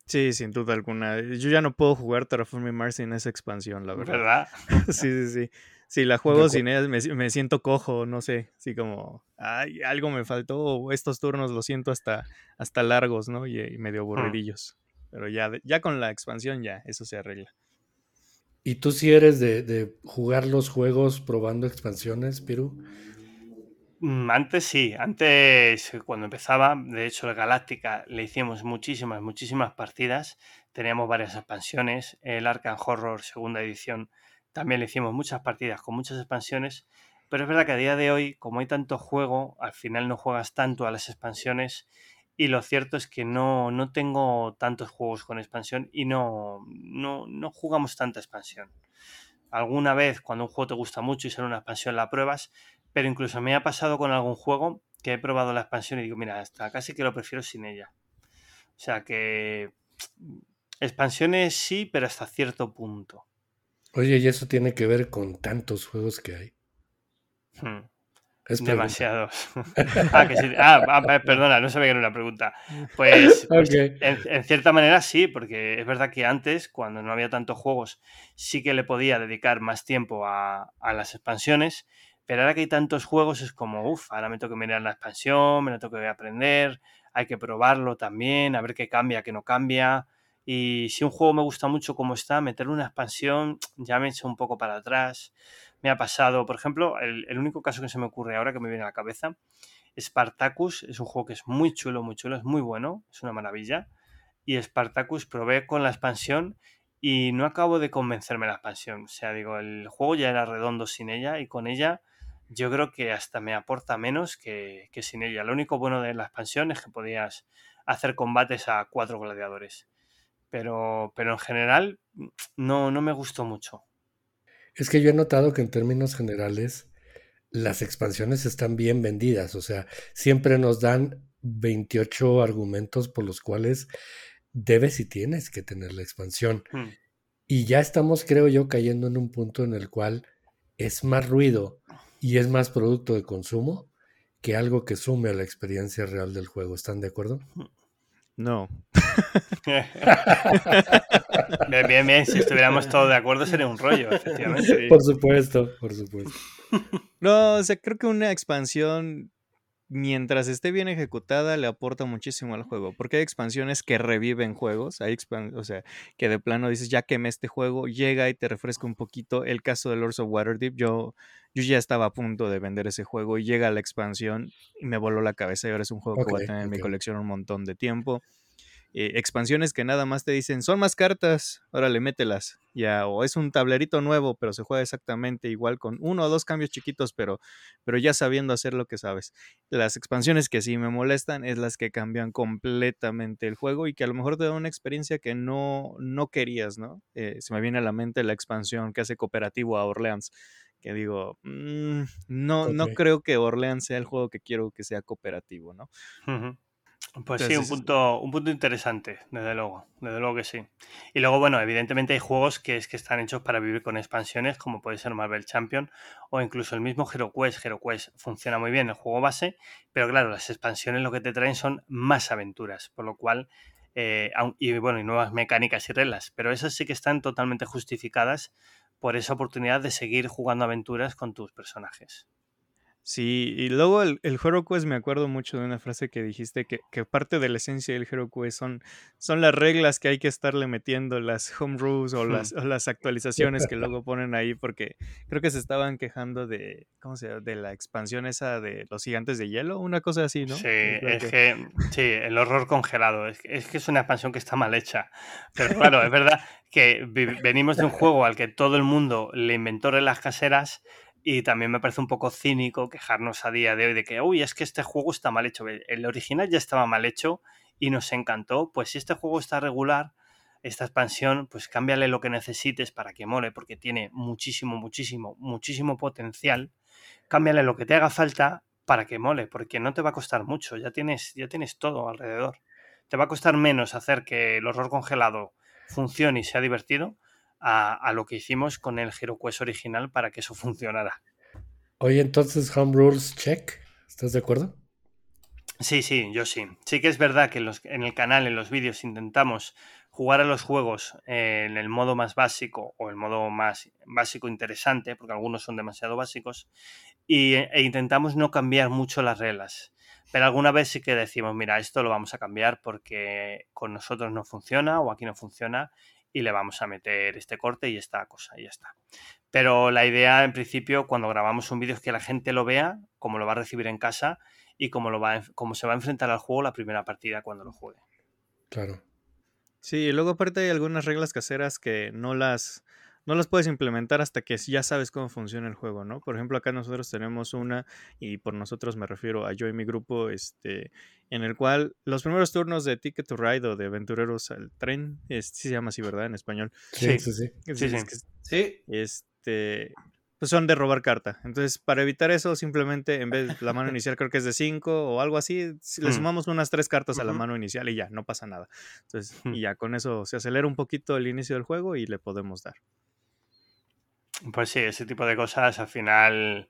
Sí, sin duda alguna. Yo ya no puedo jugar Terraforming Mars sin esa expansión, la verdad. ¿Verdad? sí, sí, sí. Si la juego sin ellas me, siento cojo, no sé, así como, ay, algo me faltó, estos turnos los siento hasta, hasta largos, ¿no? Y, medio hmm. aburridillos. Pero ya, ya con la expansión ya, eso se arregla. ¿Y tú si eres de, de jugar los juegos probando expansiones, Piru? Mm, antes sí, antes cuando empezaba, de hecho el Galáctica le hicimos muchísimas, muchísimas partidas, teníamos varias expansiones, el Arkham Horror segunda edición también le hicimos muchas partidas con muchas expansiones, pero es verdad que a día de hoy, como hay tanto juego, al final no juegas tanto a las expansiones y lo cierto es que no, no tengo tantos juegos con expansión y no, no, no jugamos tanta expansión. Alguna vez cuando un juego te gusta mucho y sale una expansión la pruebas, pero incluso me ha pasado con algún juego que he probado la expansión y digo, mira, hasta casi que lo prefiero sin ella. O sea que expansiones sí, pero hasta cierto punto. Oye, y eso tiene que ver con tantos juegos que hay. Hmm. Demasiados. ah, que sí. ah, ah perdona, no sabía que era una pregunta. Pues, pues en, cierta manera sí, porque es verdad que antes, cuando no había tantos juegos, sí que le podía dedicar más tiempo a, las expansiones, pero ahora que hay tantos juegos es como, uff, ahora me tengo que mirar la expansión, me la tengo que aprender, hay que probarlo también, a ver qué cambia, qué no cambia. Y si un juego me gusta mucho como está, meterle una expansión ya me echo un poco para atrás me ha pasado, por ejemplo, el, único caso que se me ocurre ahora que me viene a la cabeza, Spartacus es un juego que es muy chulo, muy chulo, es muy bueno, es una maravilla. Y Spartacus probé con la expansión y no acabo de convencerme la expansión. O sea, digo, el juego ya era redondo sin ella y con ella yo creo que hasta me aporta menos que, que sin ella. Lo único bueno de la expansión es que podías hacer combates a cuatro gladiadores. Pero, pero en general no, no me gustó mucho. Es que yo he notado que en términos generales las expansiones están bien vendidas, o sea, siempre nos dan 28 argumentos por los cuales debes y tienes que tener la expansión. Hmm. Y ya estamos, creo yo, cayendo en un punto en el cual es más ruido y es más producto de consumo que algo que sume a la experiencia real del juego. ¿Están de acuerdo? No. bien, bien, bien. Si estuviéramos todos de acuerdo sería un rollo, efectivamente. Por supuesto, por supuesto. No, o sea, creo que una expansión, mientras esté bien ejecutada, le aporta muchísimo al juego. Porque hay expansiones que reviven juegos. Hay o sea, que de plano dices, ya quemé este juego, llega y te refresca un poquito. El caso de Lords of Waterdeep, yo yo ya estaba a punto de vender ese juego y llega la expansión y me voló la cabeza y ahora es un juego que voy a tener en mi colección un montón de tiempo. Eh, expansiones que nada más te dicen, son más cartas, órale, mételas. Ya, o es un tablerito nuevo, pero se juega exactamente igual con uno o dos cambios chiquitos, pero, pero ya sabiendo hacer lo que sabes. Las expansiones que sí me molestan es las que cambian completamente el juego y que a lo mejor te da una experiencia que no, no querías, ¿no? Eh, se me viene a la mente la expansión que hace cooperativo a Orleans que digo, mm, no, no creo que Orleans sea el juego que quiero que sea cooperativo, ¿no? Pues sí, un punto, un punto interesante, desde luego, desde luego que sí. Y luego, bueno, evidentemente hay juegos que es que están hechos para vivir con expansiones, como puede ser Marvel Champion o incluso el mismo Hero Quest. Hero Quest funciona muy bien el juego base, pero claro, las expansiones lo que te traen son más aventuras, por lo cual eh, y bueno, y nuevas mecánicas y reglas, pero esas sí que están totalmente justificadas por esa oportunidad de seguir jugando aventuras con tus personajes. Sí, y luego el, el Hero Quest me acuerdo mucho de una frase que dijiste que, que, parte de la esencia del Hero Quest son, son las reglas que hay que estarle metiendo, las home rules o las, o las actualizaciones que luego ponen ahí, porque creo que se estaban quejando de, ¿cómo se llama? De la expansión esa de los gigantes de hielo, una cosa así, ¿no? Sí, es que, sí, el horror congelado, es, es que es una expansión que está mal hecha, pero claro, es verdad que venimos de un juego al que todo el mundo le inventó reglas caseras y también me parece un poco cínico quejarnos a día de hoy de que, uy, es que este juego está mal hecho. El original ya estaba mal hecho y nos encantó. Pues si este juego está regular, esta expansión, pues cámbiale lo que necesites para que mole, porque tiene muchísimo, muchísimo, muchísimo potencial. Cámbiale lo que te haga falta para que mole, porque no te va a costar mucho. Ya tienes, ya tienes todo alrededor. Te va a costar menos hacer que el horror congelado funcione y sea divertido a, lo que hicimos con el HeroQuest original para que eso funcionara. Oye, entonces Home Rules check, ¿estás de acuerdo? Sí, sí, yo sí. Sí que es verdad que en, el canal, en los vídeos, intentamos jugar a los juegos en el modo más básico o el modo más básico interesante, porque algunos son demasiado básicos, y, e intentamos no cambiar mucho las reglas. Pero alguna vez sí que decimos, mira, esto lo vamos a cambiar porque con nosotros no funciona o aquí no funciona y le vamos a meter este corte y esta cosa y ya está. Pero la idea en principio cuando grabamos un vídeo es que la gente lo vea, cómo lo va a recibir en casa y cómo, lo va cómo se va a enfrentar al juego la primera partida cuando lo juegue. Claro. Sí, y luego aparte hay algunas reglas caseras que no las no las puedes implementar hasta que ya sabes cómo funciona el juego, ¿no? Por ejemplo, acá nosotros tenemos una, y por nosotros me refiero a yo y mi grupo, este, en el cual los primeros turnos de Ticket to Ride o de Aventureros al Tren, es, sí se llama así, ¿verdad? En español. Sí, sí, sí. Sí, sí. Este, pues son de robar carta. Entonces, para evitar eso, simplemente en vez de la mano inicial creo que es de 5 o algo así, le mm. sumamos unas 3 cartas a la mano inicial y ya, no pasa nada. Entonces, y ya con eso se acelera un poquito el inicio del juego y le podemos dar. Pues sí, ese tipo de cosas al final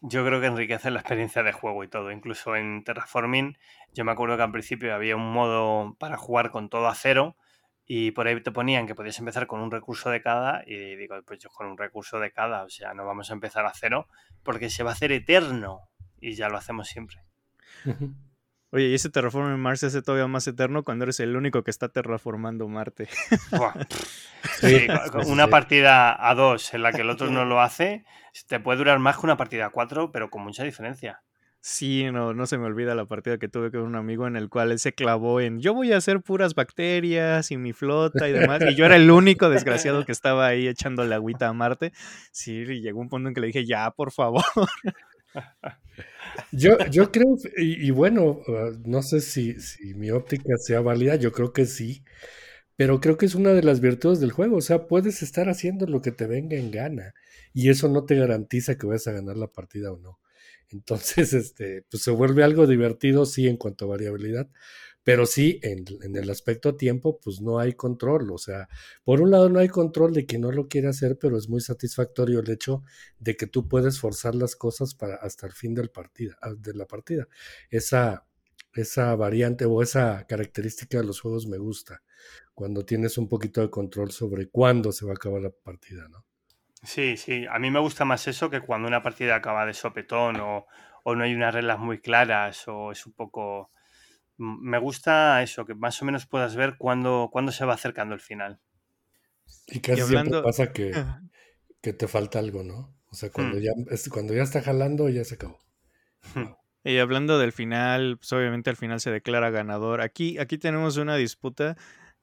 yo creo que enriquece la experiencia de juego y todo. Incluso en Terraforming, yo me acuerdo que al principio había un modo para jugar con todo a cero y por ahí te ponían que podías empezar con un recurso de cada y digo, pues yo con un recurso de cada, o sea, no vamos a empezar a cero porque se va a hacer eterno y ya lo hacemos siempre. Oye, y ese Terraforming Mars se hace todavía más eterno cuando eres el único que está terraformando Marte. sí, una partida a dos en la que el otro no lo hace, te puede durar más que una partida a cuatro, pero con mucha diferencia. Sí, no, no se me olvida la partida que tuve con un amigo en el cual él se clavó en yo voy a hacer puras bacterias y mi flota y demás. Y yo era el único desgraciado que estaba ahí echando la agüita a Marte. Sí, y llegó un punto en que le dije, ya, por favor. Yo, yo creo, y, bueno, ah, no sé si, si, mi óptica sea válida, yo creo que sí, pero creo que es una de las virtudes del juego, o sea, puedes estar haciendo lo que te venga en gana y eso no te garantiza que vayas a ganar la partida o no. Entonces, este, pues se vuelve algo divertido, sí, en cuanto a variabilidad, pero sí, en, el aspecto tiempo, pues no hay control. O sea, por un lado no hay control de que no lo quiere hacer, pero es muy satisfactorio el hecho de que tú puedes forzar las cosas para hasta el fin del partida, ah, de la partida. Esa, esa variante o esa característica de los juegos me gusta, cuando tienes un poquito de control sobre cuándo se va a acabar la partida, ¿no? Sí, sí, a mí me gusta más eso que cuando una partida acaba de sopetón o, o no hay unas reglas muy claras o es un poco me gusta eso, que más o menos puedas ver cuándo, se va acercando el final. Y casi siempre pasa que, que, te falta algo, ¿no? O sea, cuando, hmm. ya, cuando ya está jalando, ya se acabó. Y hablando del final, pues obviamente al final se declara ganador. Aquí, aquí tenemos una disputa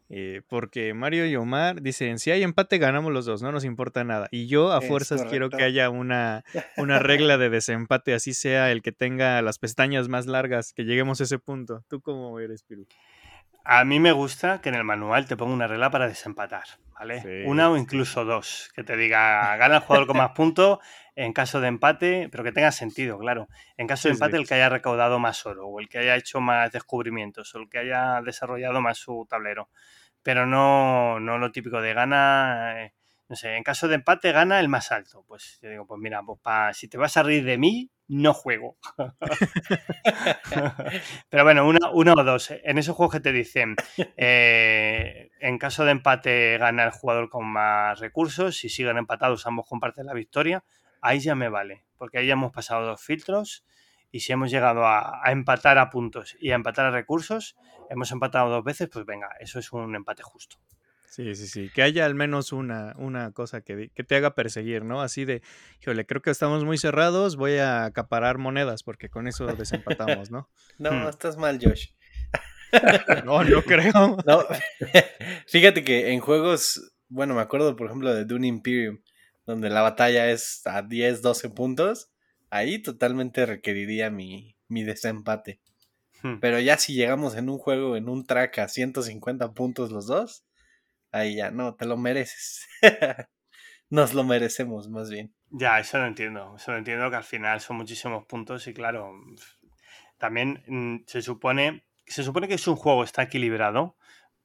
eh, porque Mario y Omar dicen, si hay empate ganamos los dos, no nos importa nada. Y yo a fuerzas quiero que haya una, una regla de desempate, así sea el que tenga las pestañas más largas, que lleguemos a ese punto. ¿Tú cómo eres, Piru? A mí me gusta que en el manual te ponga una regla para desempatar, ¿vale? Una o incluso dos, que te diga, gana el jugador con más puntos en caso de empate, pero que tenga sentido, claro. En caso de empate, el que haya recaudado más oro, o el que haya hecho más descubrimientos, o el que haya desarrollado más su tablero. Pero no, no lo típico de gana, eh, no sé, en caso de empate gana el más alto. Pues yo digo, pues mira, pues si te vas a reír de mí, no juego. Pero bueno, uno, uno, o dos. En esos juegos que te dicen, eh, en caso de empate gana el jugador con más recursos, si siguen empatados ambos comparten la victoria, ahí ya me vale, porque ahí ya hemos pasado dos filtros y si hemos llegado a, empatar a puntos y a empatar a recursos, hemos empatado dos veces, pues venga, eso es un empate justo. Sí, sí, sí. Que haya al menos una, una cosa que, te haga perseguir, ¿no? Así de, híjole, creo que estamos muy cerrados, voy a acaparar monedas porque con eso desempatamos, ¿no? no, hmm. estás mal, Josh. no, no creo. No. Fíjate que en juegos, bueno, me acuerdo, por ejemplo, de Dune Imperium, donde la batalla es a 10, 12 puntos, ahí totalmente requeriría mi, mi desempate. Hmm. Pero ya si llegamos en un juego, en un track a 150 puntos los dos, ahí ya, no, te lo mereces. Nos lo merecemos más bien. Ya, eso lo entiendo. Eso lo entiendo que al final son muchísimos puntos y claro, también mm, se supone, se supone que si un juego está equilibrado,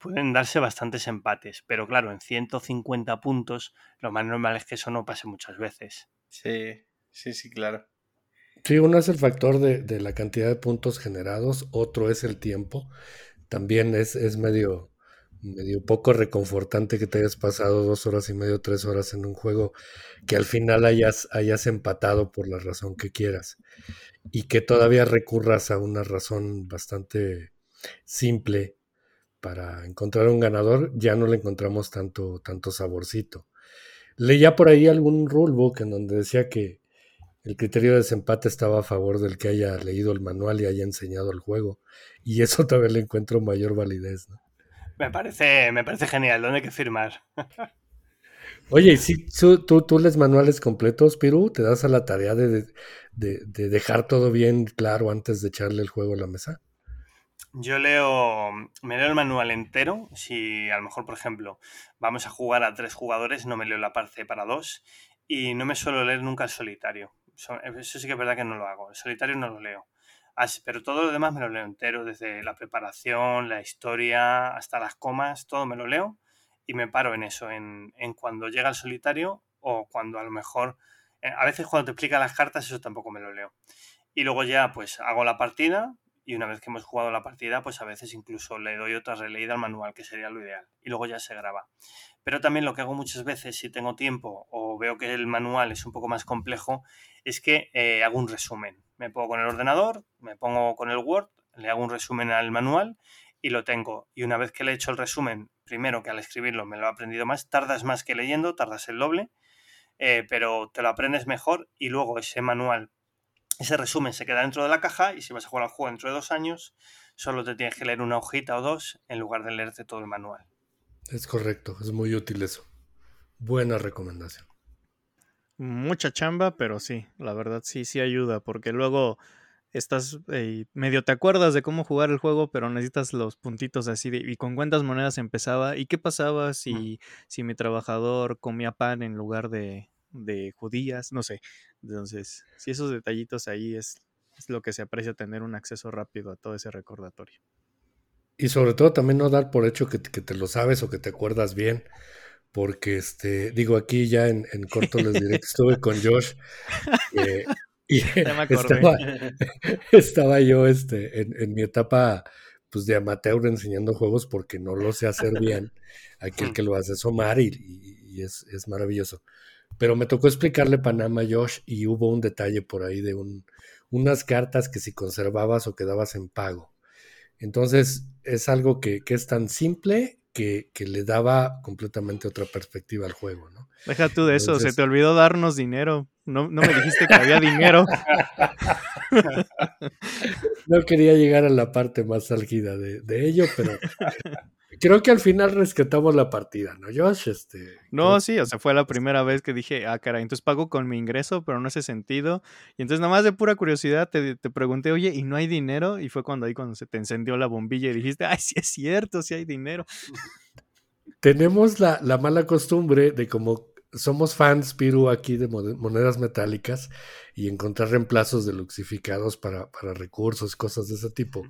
pueden darse bastantes empates, pero claro, en 150 puntos lo más normal es que eso no pase muchas veces. Sí, sí, sí, claro. Sí, uno es el factor de, de la cantidad de puntos generados, otro es el tiempo. También es, es medio, medio poco reconfortante que te hayas pasado dos horas y medio, tres horas en un juego que al final hayas, hayas empatado por la razón que quieras y que todavía recurras a una razón bastante simple para encontrar un ganador, ya no le encontramos tanto, tanto saborcito. Leía por ahí algún rulebook en donde decía que el criterio de desempate estaba a favor del que haya leído el manual y haya enseñado el juego, y eso todavía le encuentro mayor validez. ¿no? Me parece, me parece genial, ¿dónde hay que firmar? Oye, si tú, tú, lees manuales completos, Piru, te das a la tarea de, dejar todo bien claro antes de echarle el juego a la mesa. Yo leo, me leo el manual entero. Si a lo mejor, por ejemplo, vamos a jugar a tres jugadores, no me leo la parte para dos. Y no me suelo leer nunca el solitario. Eso sí que es verdad que no lo hago. El solitario no lo leo pero todo lo demás me lo leo entero, desde la preparación, la historia, hasta las comas, todo me lo leo y me paro en eso, en, cuando llega el solitario o cuando a lo mejor eh, a veces cuando te explica las cartas, eso tampoco me lo leo. Y luego ya, pues hago la partida y una vez que hemos jugado la partida, pues a veces incluso le doy otra releída al manual, que sería lo ideal. Y luego ya se graba. Pero también lo que hago muchas veces, si tengo tiempo o veo que el manual es un poco más complejo, es que eh, hago un resumen. Me pongo con el ordenador, me pongo con el Word, le hago un resumen al manual y lo tengo. Y una vez que le he hecho el resumen, primero que al escribirlo me lo he aprendido más, tardas más que leyendo, tardas el doble, eh, pero te lo aprendes mejor y luego ese manual, ese resumen se queda dentro de la caja y si vas a jugar al juego dentro de dos años, solo te tienes que leer una hojita o dos en lugar de leerte todo el manual. Es correcto, es muy útil eso. Buena recomendación. Mucha chamba, pero sí, la verdad sí, sí ayuda, porque luego estás eh, medio te acuerdas de cómo jugar el juego, pero necesitas los puntitos así de y con cuántas monedas empezaba y qué pasaba mm. si, si mi trabajador comía pan en lugar de, de judías, no sé. Entonces, si esos detallitos ahí es, es lo que se aprecia tener un acceso rápido a todo ese recordatorio. Y sobre todo también no dar por hecho que, te lo sabes o que te acuerdas bien, porque este, digo aquí ya en, corto les diré que estuve con Josh eh, y estaba, estaba, yo este, en, mi etapa pues de amateur enseñando juegos porque no lo sé hacer bien, aquel que lo hace es Omar y, y, es, es, maravilloso. Pero me tocó explicarle Panama a Josh y hubo un detalle por ahí de un, unas cartas que si conservabas o quedabas en pago. Entonces, es algo que, es tan simple que, le daba completamente otra perspectiva al juego, ¿no? Deja tú de eso, se te olvidó darnos dinero. No, no me dijiste que había dinero. no quería llegar a la parte más álgida de, de ello, pero creo que al final rescatamos la partida, ¿no, Josh? Este, no, sí, o sea, fue la primera vez que dije, ah, caray, entonces pago con mi ingreso, pero no hace sentido. Y entonces, nada más de pura curiosidad, te, te, pregunté, oye, ¿y no hay dinero? Y fue cuando ahí cuando se te encendió la bombilla y dijiste, ay, sí es cierto, sí hay dinero. Tenemos la, la mala costumbre de como somos fans, Piru, aquí de monedas metálicas y encontrar reemplazos de luxificados para, para recursos, cosas de ese tipo.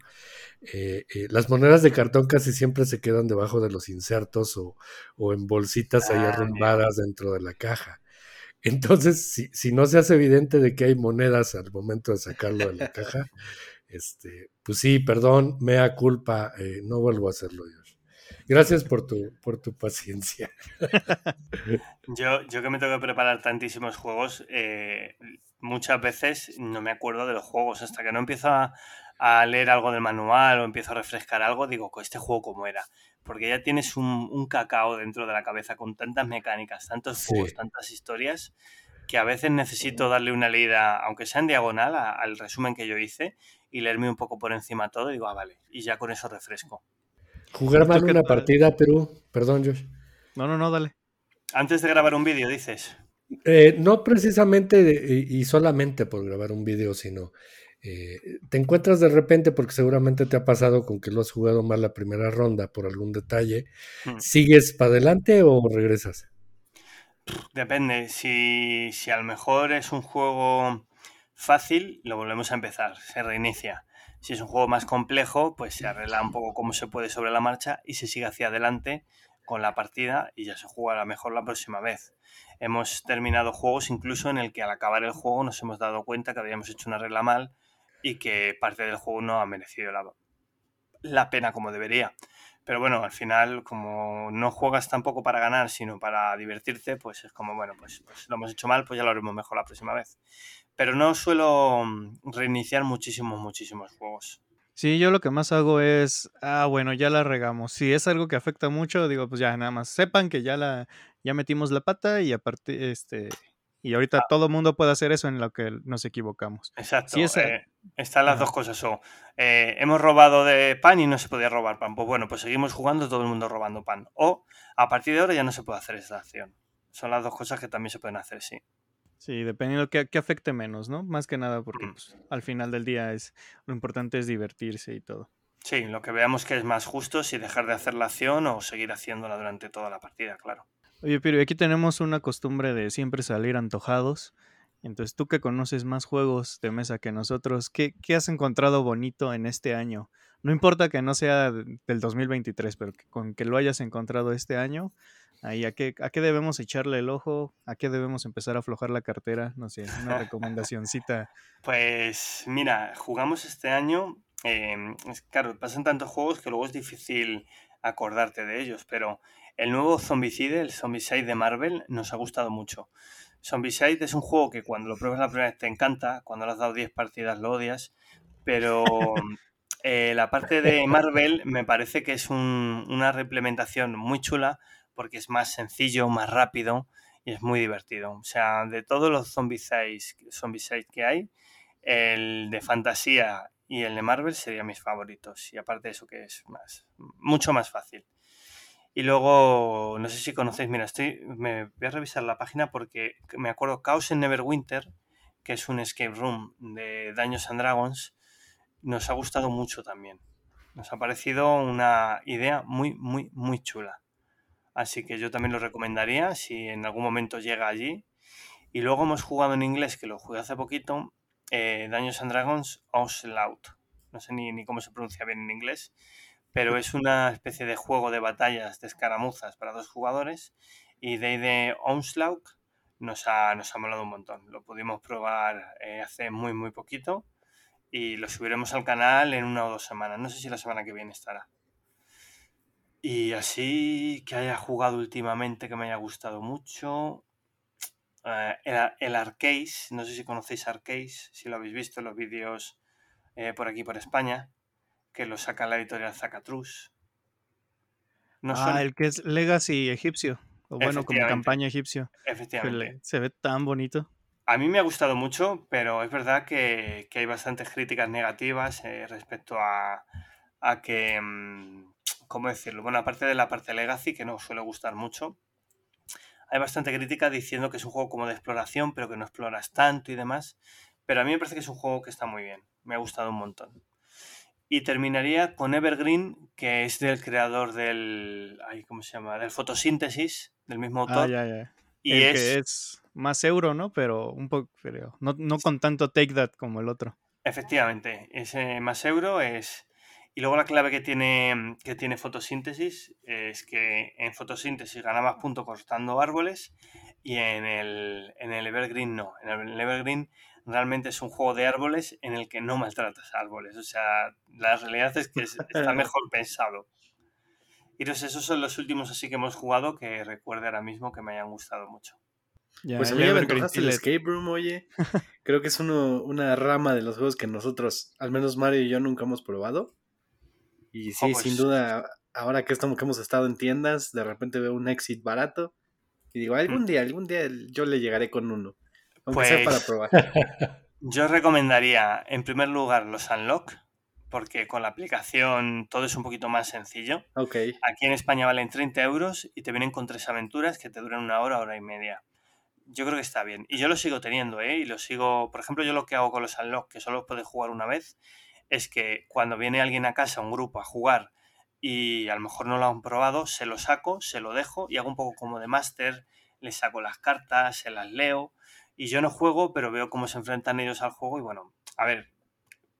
Eh, eh, las monedas de cartón casi siempre se quedan debajo de los insertos o, en bolsitas ahí ah, arrumbadas dentro de la caja. Entonces, si, si, no se hace evidente de que hay monedas al momento de sacarlo de la caja, este, pues sí, perdón, mea culpa, eh, no vuelvo a hacerlo yo. Gracias por tu, por tu paciencia. Yo, yo que me tengo que preparar tantísimos juegos, eh, muchas veces no me acuerdo de los juegos. Hasta que no empiezo a, leer algo del manual o empiezo a refrescar algo, digo, ¿este juego cómo era? Porque ya tienes un, cacao dentro de la cabeza con tantas mecánicas, tantos juegos, tantas historias, que a veces necesito darle una leída, aunque sea en diagonal, al resumen que yo hice y leerme un poco por encima todo y digo, ah, vale, y ya con eso refresco. Jugar mal una partida, Perú. Perdón, Josh. No, no, no, dale. Antes de grabar un vídeo, dices. Eh, no precisamente y solamente por grabar un vídeo, sino eh, te encuentras de repente, porque seguramente te ha pasado con que lo has jugado mal la primera ronda por algún detalle. Hmm. ¿Sigues para adelante o regresas? Depende. Si, si a lo mejor es un juego fácil, lo volvemos a empezar, se reinicia. Si es un juego más complejo, pues se arregla un poco cómo se puede sobre la marcha y se sigue hacia adelante con la partida y ya se jugará mejor la próxima vez. Hemos terminado juegos incluso en el que al acabar el juego nos hemos dado cuenta que habíamos hecho una regla mal y que parte del juego no ha merecido la, la pena como debería. Pero bueno, al final, como no juegas tampoco para ganar, sino para divertirte, pues es como, bueno, pues, pues lo hemos hecho mal, pues ya lo haremos mejor la próxima vez pero no suelo mm, reiniciar muchísimos, muchísimos juegos. Sí, yo lo que más hago es, ah, bueno, ya la regamos. Si es algo que afecta mucho, digo, pues ya nada más sepan que ya la, ya metimos la pata y aparte, este, y ahorita ah. todo el mundo puede hacer eso en lo que nos equivocamos. Exacto. Eh, están las dos cosas. O eh, hemos robado de pan y no se podía robar pan. Pues bueno, pues seguimos jugando todo el mundo robando pan. O a partir de ahora ya no se puede hacer esa acción. Son las dos cosas que también se pueden hacer, sí. Sí, dependiendo que, que afecte menos, ¿no? Más que nada porque pues, al final del día es lo importante es divertirse y todo. Sí, lo que veamos que es más justo si dejar de hacer la acción o seguir haciéndola durante toda la partida, claro. Oye, pero aquí tenemos una costumbre de siempre salir antojados. Entonces, tú que conoces más juegos de mesa que nosotros, ¿qué, qué has encontrado bonito en este año? No importa que no sea del 2023, pero con que lo hayas encontrado este año, Ahí, ¿a qué, ¿a qué debemos echarle el ojo? ¿A qué debemos empezar a aflojar la cartera? No sé, una recomendacióncita. Pues mira, jugamos este año. Eh, claro, pasan tantos juegos que luego es difícil acordarte de ellos, pero el nuevo Zombicide, el Zombicide de Marvel, nos ha gustado mucho. Zombicide es un juego que cuando lo pruebas la primera vez te encanta, cuando le has dado 10 partidas lo odias, pero eh, la parte de Marvel me parece que es una reimplementación muy chula porque es más sencillo, más rápido y es muy divertido. O sea, de todos los Zombicide que hay, el de fantasía y el de Marvel serían mis favoritos. Y aparte de eso que es más, mucho más fácil. Y luego, no sé si conocéis, mira, estoy, me voy a revisar la página porque me acuerdo Chaos en Neverwinter, que es un escape room de Daños and Dragons, nos ha gustado mucho también. Nos ha parecido una idea muy, muy, muy chula. Así que yo también lo recomendaría si en algún momento llega allí. Y luego hemos jugado en inglés, que lo jugué hace poquito, eh, Daños and Dragons Onslaught. No sé ni, ni cómo se pronuncia bien en inglés pero es una especie de juego de batallas de escaramuzas para dos jugadores y de Onslaught nos ha, nos ha molado un montón. Lo pudimos probar eh, hace muy, muy poquito y lo subiremos al canal en una o dos semanas. No sé si la semana que viene estará. Y así que haya jugado últimamente que me haya gustado mucho. Eh, el, el Arcade, no sé si conocéis Arcade, si lo habéis visto en los vídeos eh, por aquí por España que lo saca la editorial Zacatrus. ah, el que es Legacy egipcio. O bueno, como campaña egipcio. Efectivamente. Se ve tan bonito. A mí me ha gustado mucho, pero es verdad que, hay bastantes críticas negativas eh, respecto a, a que. Mm, ¿Cómo decirlo? Bueno, aparte de la parte Legacy, que no suele gustar mucho, hay bastante crítica diciendo que es un juego como de exploración, pero que no exploras tanto y demás. Pero a mí me parece que es un juego que está muy bien. Me ha gustado un montón. Y terminaría con Evergreen, que es del creador del. Ay, ¿Cómo se llama? Del fotosíntesis, del mismo ah, autor. Ah, ya, ya. Y es, que es más euro, ¿no? Pero un poco. No, no con tanto take that como el otro. Efectivamente, ese más euro es. Y luego la clave que tiene, que tiene fotosíntesis es que en fotosíntesis gana más puntos cortando árboles y en el, en el Evergreen no. En el Evergreen realmente es un juego de árboles en el que no maltratas árboles. O sea, la realidad es que está mejor pensado. Y entonces esos son los últimos así que hemos jugado que recuerdo ahora mismo que me hayan gustado mucho. pues a mí me el Escape Room, oye. Creo que es uno, una rama de los juegos que nosotros, al menos Mario y yo, nunca hemos probado. Y sí, sin duda, ahora que, estamos, que hemos estado en tiendas, de repente veo un exit barato. Y digo, algún mm. día, algún día yo le llegaré con uno pues, para probar. Yo recomendaría, en primer lugar, los Unlock, porque con la aplicación todo es un poquito más sencillo. Okay. Aquí en España valen 30 euros y te vienen con tres aventuras que te duran una hora, hora y media. Yo creo que está bien. Y yo lo sigo teniendo, ¿eh? Y lo sigo. Por ejemplo, yo lo que hago con los Unlock, que solo puedes jugar una vez, es que cuando viene alguien a casa, un grupo, a jugar y a lo mejor no lo han probado, se lo saco, se lo dejo y hago un poco como de máster, les saco las cartas, se las leo y yo no juego, pero veo cómo se enfrentan ellos al juego y bueno, a ver,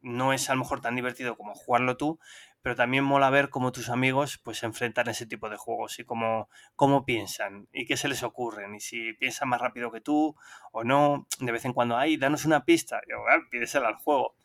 no es a lo mejor tan divertido como jugarlo tú, pero también mola ver cómo tus amigos pues se enfrentan a ese tipo de juegos y cómo, cómo piensan y qué se les ocurren y si piensan más rápido que tú o no, de vez en cuando, ay, danos una pista, yo, ah, pídesela al juego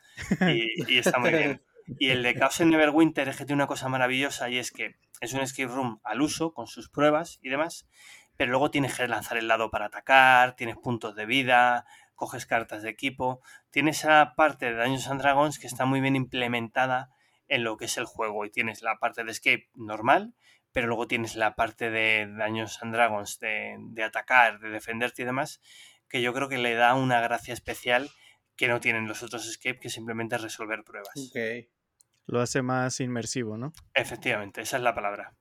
y, y, está muy bien. Y el de Chaos en Neverwinter es que tiene una cosa maravillosa y es que es un escape room al uso con sus pruebas y demás, pero luego tienes que lanzar el lado para atacar, tienes puntos de vida, coges cartas de equipo, tienes esa parte de Dungeons and Dragons que está muy bien implementada en lo que es el juego y tienes la parte de escape normal, pero luego tienes la parte de Dungeons and Dragons de, de atacar, de defenderte y demás, que yo creo que le da una gracia especial que no tienen los otros escape, que simplemente resolver pruebas. Lo hace más inmersivo, ¿no? Efectivamente, esa es la palabra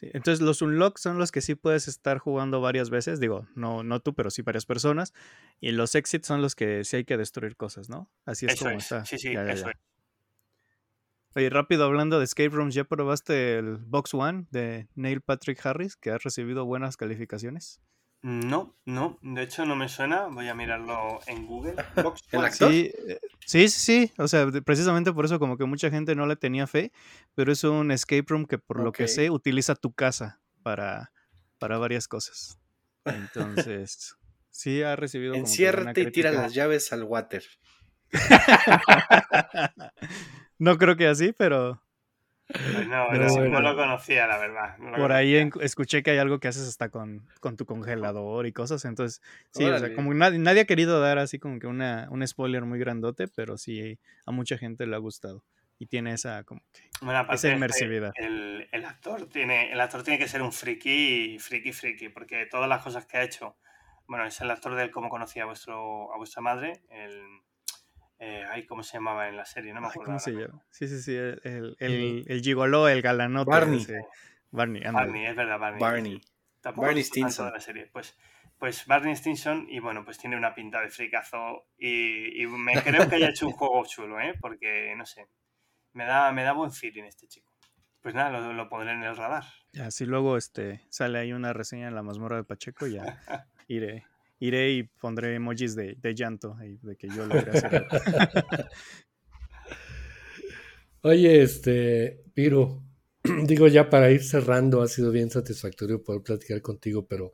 entonces los unlocks son los que sí puedes estar jugando varias veces, digo, no, no tú, pero sí varias personas. Y los exits son los que sí hay que destruir cosas, ¿no? Así es como está. Sí, sí, eso es. Oye, rápido hablando de escape rooms, ¿ya probaste el Box One de Neil Patrick Harris, que ha recibido buenas calificaciones? No, no, de hecho no me suena, voy a mirarlo en Google. Sí, eh, sí, sí, o sea, precisamente por eso como que mucha gente no le tenía fe, pero es un escape room que por lo que sé utiliza tu casa para, para varias cosas. Entonces, sí ha recibido. Enciérrate y tira las llaves al water. no creo que así, pero. Pues no, no, lo conocía, la verdad. por ahí escuché que hay algo que haces hasta con, con tu congelador y cosas. Entonces, sí, o sea, como nadie, nadie, ha querido dar así como que una, un spoiler muy grandote, pero sí a mucha gente le ha gustado. Y tiene esa como que esa inmersividad. El, el, actor tiene, el actor tiene que ser un friki, friki, friki, porque todas las cosas que ha hecho. Bueno, es el actor del cómo conocía a vuestro, a vuestra madre, el eh, ay, ¿cómo se llamaba en la serie? No me acuerdo. ¿Cómo se llama? Sí, sí, sí. El, el, el, gigoló, el galanote. Barney. Barney, Barney, es verdad, Barney. Barney. Barney Stinson. La serie. Pues, pues Barney Stinson, y bueno, pues tiene una pinta de fricazo. Y, y me creo que haya hecho un juego chulo, ¿eh? Porque, no sé, me da, me da buen feeling este chico. Pues nada, lo, lo pondré en el radar. Ya, si luego este, sale ahí una reseña en la mazmorra de Pacheco, ya iré, iré y pondré emojis de, de llanto, de que yo lo hacer. Oye, este, Piro, digo ya para ir cerrando, ha sido bien satisfactorio poder platicar contigo, pero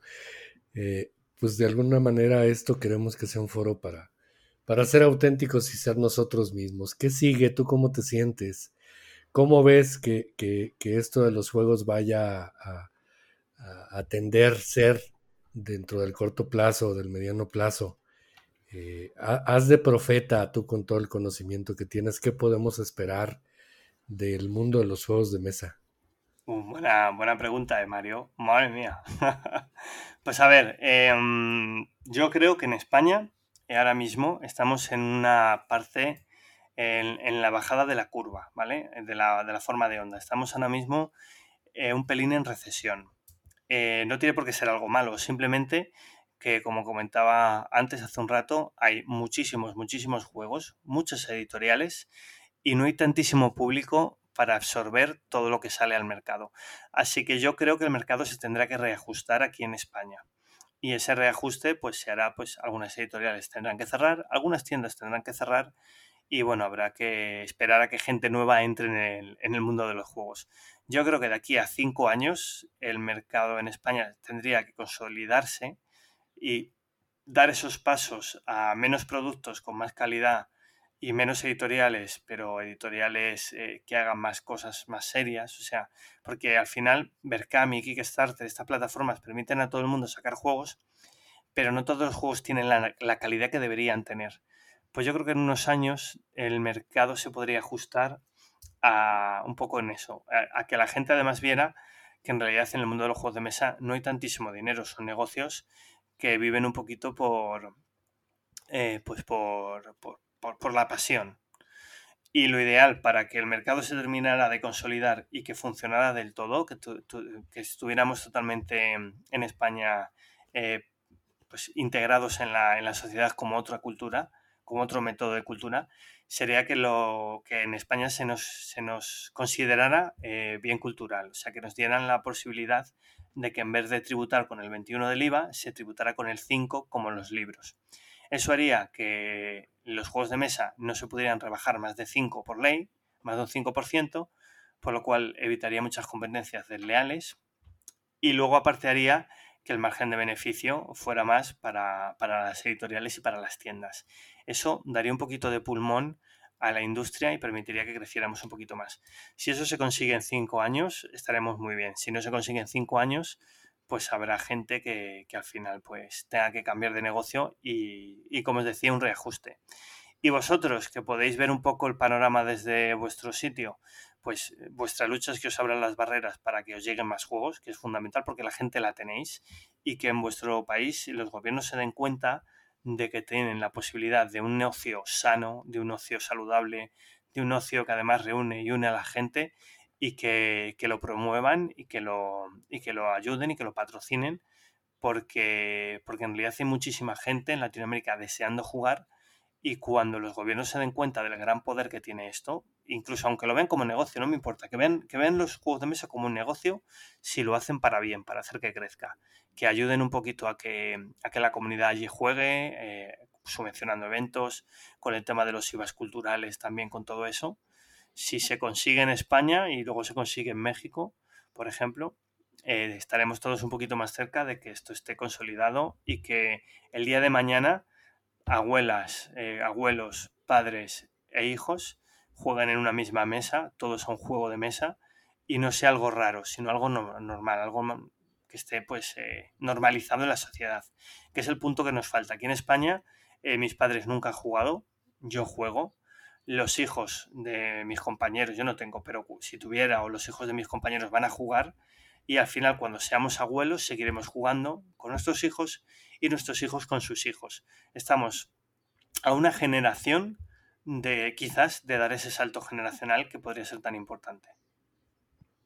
eh, pues de alguna manera esto queremos que sea un foro para, para ser auténticos y ser nosotros mismos. ¿Qué sigue? ¿Tú cómo te sientes? ¿Cómo ves que, que, que esto de los juegos vaya a, a, a tender ser dentro del corto plazo del mediano plazo. Eh, haz de profeta tú con todo el conocimiento que tienes. ¿Qué podemos esperar del mundo de los juegos de mesa? Buena, buena pregunta, de eh, Mario. Madre mía. pues a ver, em, yo creo que en España eh, ahora mismo estamos en una parte en, la bajada de la curva, ¿vale? De la, de la, forma de onda. Estamos ahora mismo un pelín en recesión. Eh, no tiene por qué ser algo malo, simplemente que como comentaba antes hace un rato, hay muchísimos, muchísimos juegos, muchos editoriales y no hay tantísimo público para absorber todo lo que sale al mercado. Así que yo creo que el mercado se tendrá que reajustar aquí en España. Y ese reajuste pues se hará, pues algunas editoriales tendrán que cerrar, algunas tiendas tendrán que cerrar y bueno, habrá que esperar a que gente nueva entre en el, en el mundo de los juegos. Yo creo que de aquí a cinco años el mercado en España tendría que consolidarse y dar esos pasos a menos productos con más calidad y menos editoriales, pero editoriales eh, que hagan más cosas más serias. O sea, porque al final Berkami, Kickstarter, estas plataformas permiten a todo el mundo sacar juegos, pero no todos los juegos tienen la, la calidad que deberían tener. Pues yo creo que en unos años el mercado se podría ajustar un poco en eso, a, que la gente además viera que en realidad en el mundo de los juegos de mesa no hay tantísimo dinero, son negocios que viven un poquito por, eh, pues por, por, la pasión. Y lo ideal para que el mercado se terminara de consolidar y que funcionara del todo, que, que estuviéramos totalmente en España eh, pues integrados en la, en la sociedad como otra cultura, como otro método de cultura, sería que, lo, que en España se nos, se nos considerara eh, bien cultural, o sea, que nos dieran la posibilidad de que en vez de tributar con el 21 del IVA, se tributara con el 5 como en los libros. Eso haría que los juegos de mesa no se pudieran rebajar más de 5 por ley, más de un 5%, por lo cual evitaría muchas competencias desleales y luego aparte haría que el margen de beneficio fuera más para, para las editoriales y para las tiendas. Eso daría un poquito de pulmón a la industria y permitiría que creciéramos un poquito más. Si eso se consigue en cinco años, estaremos muy bien. Si no se consigue en cinco años, pues habrá gente que, al final pues tenga que cambiar de negocio y, y, como os decía, un reajuste. Y vosotros, que podéis ver un poco el panorama desde vuestro sitio, pues vuestra lucha es que os abran las barreras para que os lleguen más juegos, que es fundamental porque la gente la tenéis, y que en vuestro país los gobiernos se den cuenta de que tienen la posibilidad de un negocio sano, de un ocio saludable, de un ocio que además reúne y une a la gente y que, lo promuevan y que lo, y que lo ayuden y que lo patrocinen porque, porque en realidad hay muchísima gente en Latinoamérica deseando jugar y cuando los gobiernos se den cuenta del gran poder que tiene esto, incluso aunque lo vean como negocio, no me importa, que vean, que vean los juegos de mesa como un negocio si lo hacen para bien, para hacer que crezca, que ayuden un poquito a que, a que la comunidad allí juegue, eh, subvencionando eventos, con el tema de los IVAs culturales también, con todo eso. Si se consigue en España y luego se consigue en México, por ejemplo, eh, estaremos todos un poquito más cerca de que esto esté consolidado y que el día de mañana abuelas, eh, abuelos, padres e hijos jueguen en una misma mesa, todos a un juego de mesa, y no sea algo raro, sino algo normal, algo que esté pues eh, normalizado en la sociedad, que es el punto que nos falta. Aquí en España mis padres nunca han jugado, yo juego, los hijos de mis compañeros, yo no tengo, pero si tuviera o los hijos de mis compañeros van a jugar y al final cuando seamos abuelos seguiremos jugando con nuestros hijos y nuestros hijos con sus hijos. Estamos a una generación de quizás de dar ese salto generacional que podría ser tan importante.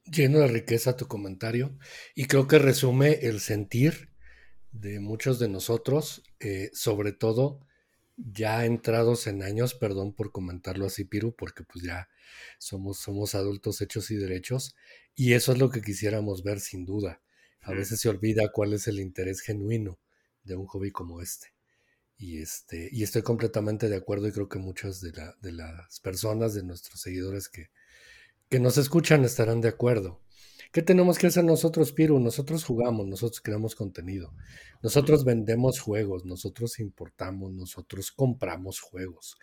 Lleno de riqueza tu comentario y creo que resume el sentir de muchos de nosotros, eh, sobre todo ya entrados en años, perdón por comentarlo así, Piru, porque pues ya somos, somos adultos hechos y derechos, y eso es lo que quisiéramos ver sin duda. A veces se olvida cuál es el interés genuino de un hobby como este. Y, este, y estoy completamente de acuerdo y creo que muchas de, la, de las personas, de nuestros seguidores que, que nos escuchan estarán de acuerdo. ¿Qué tenemos que hacer nosotros, Piru? Nosotros jugamos, nosotros creamos contenido, nosotros vendemos juegos, nosotros importamos, nosotros compramos juegos.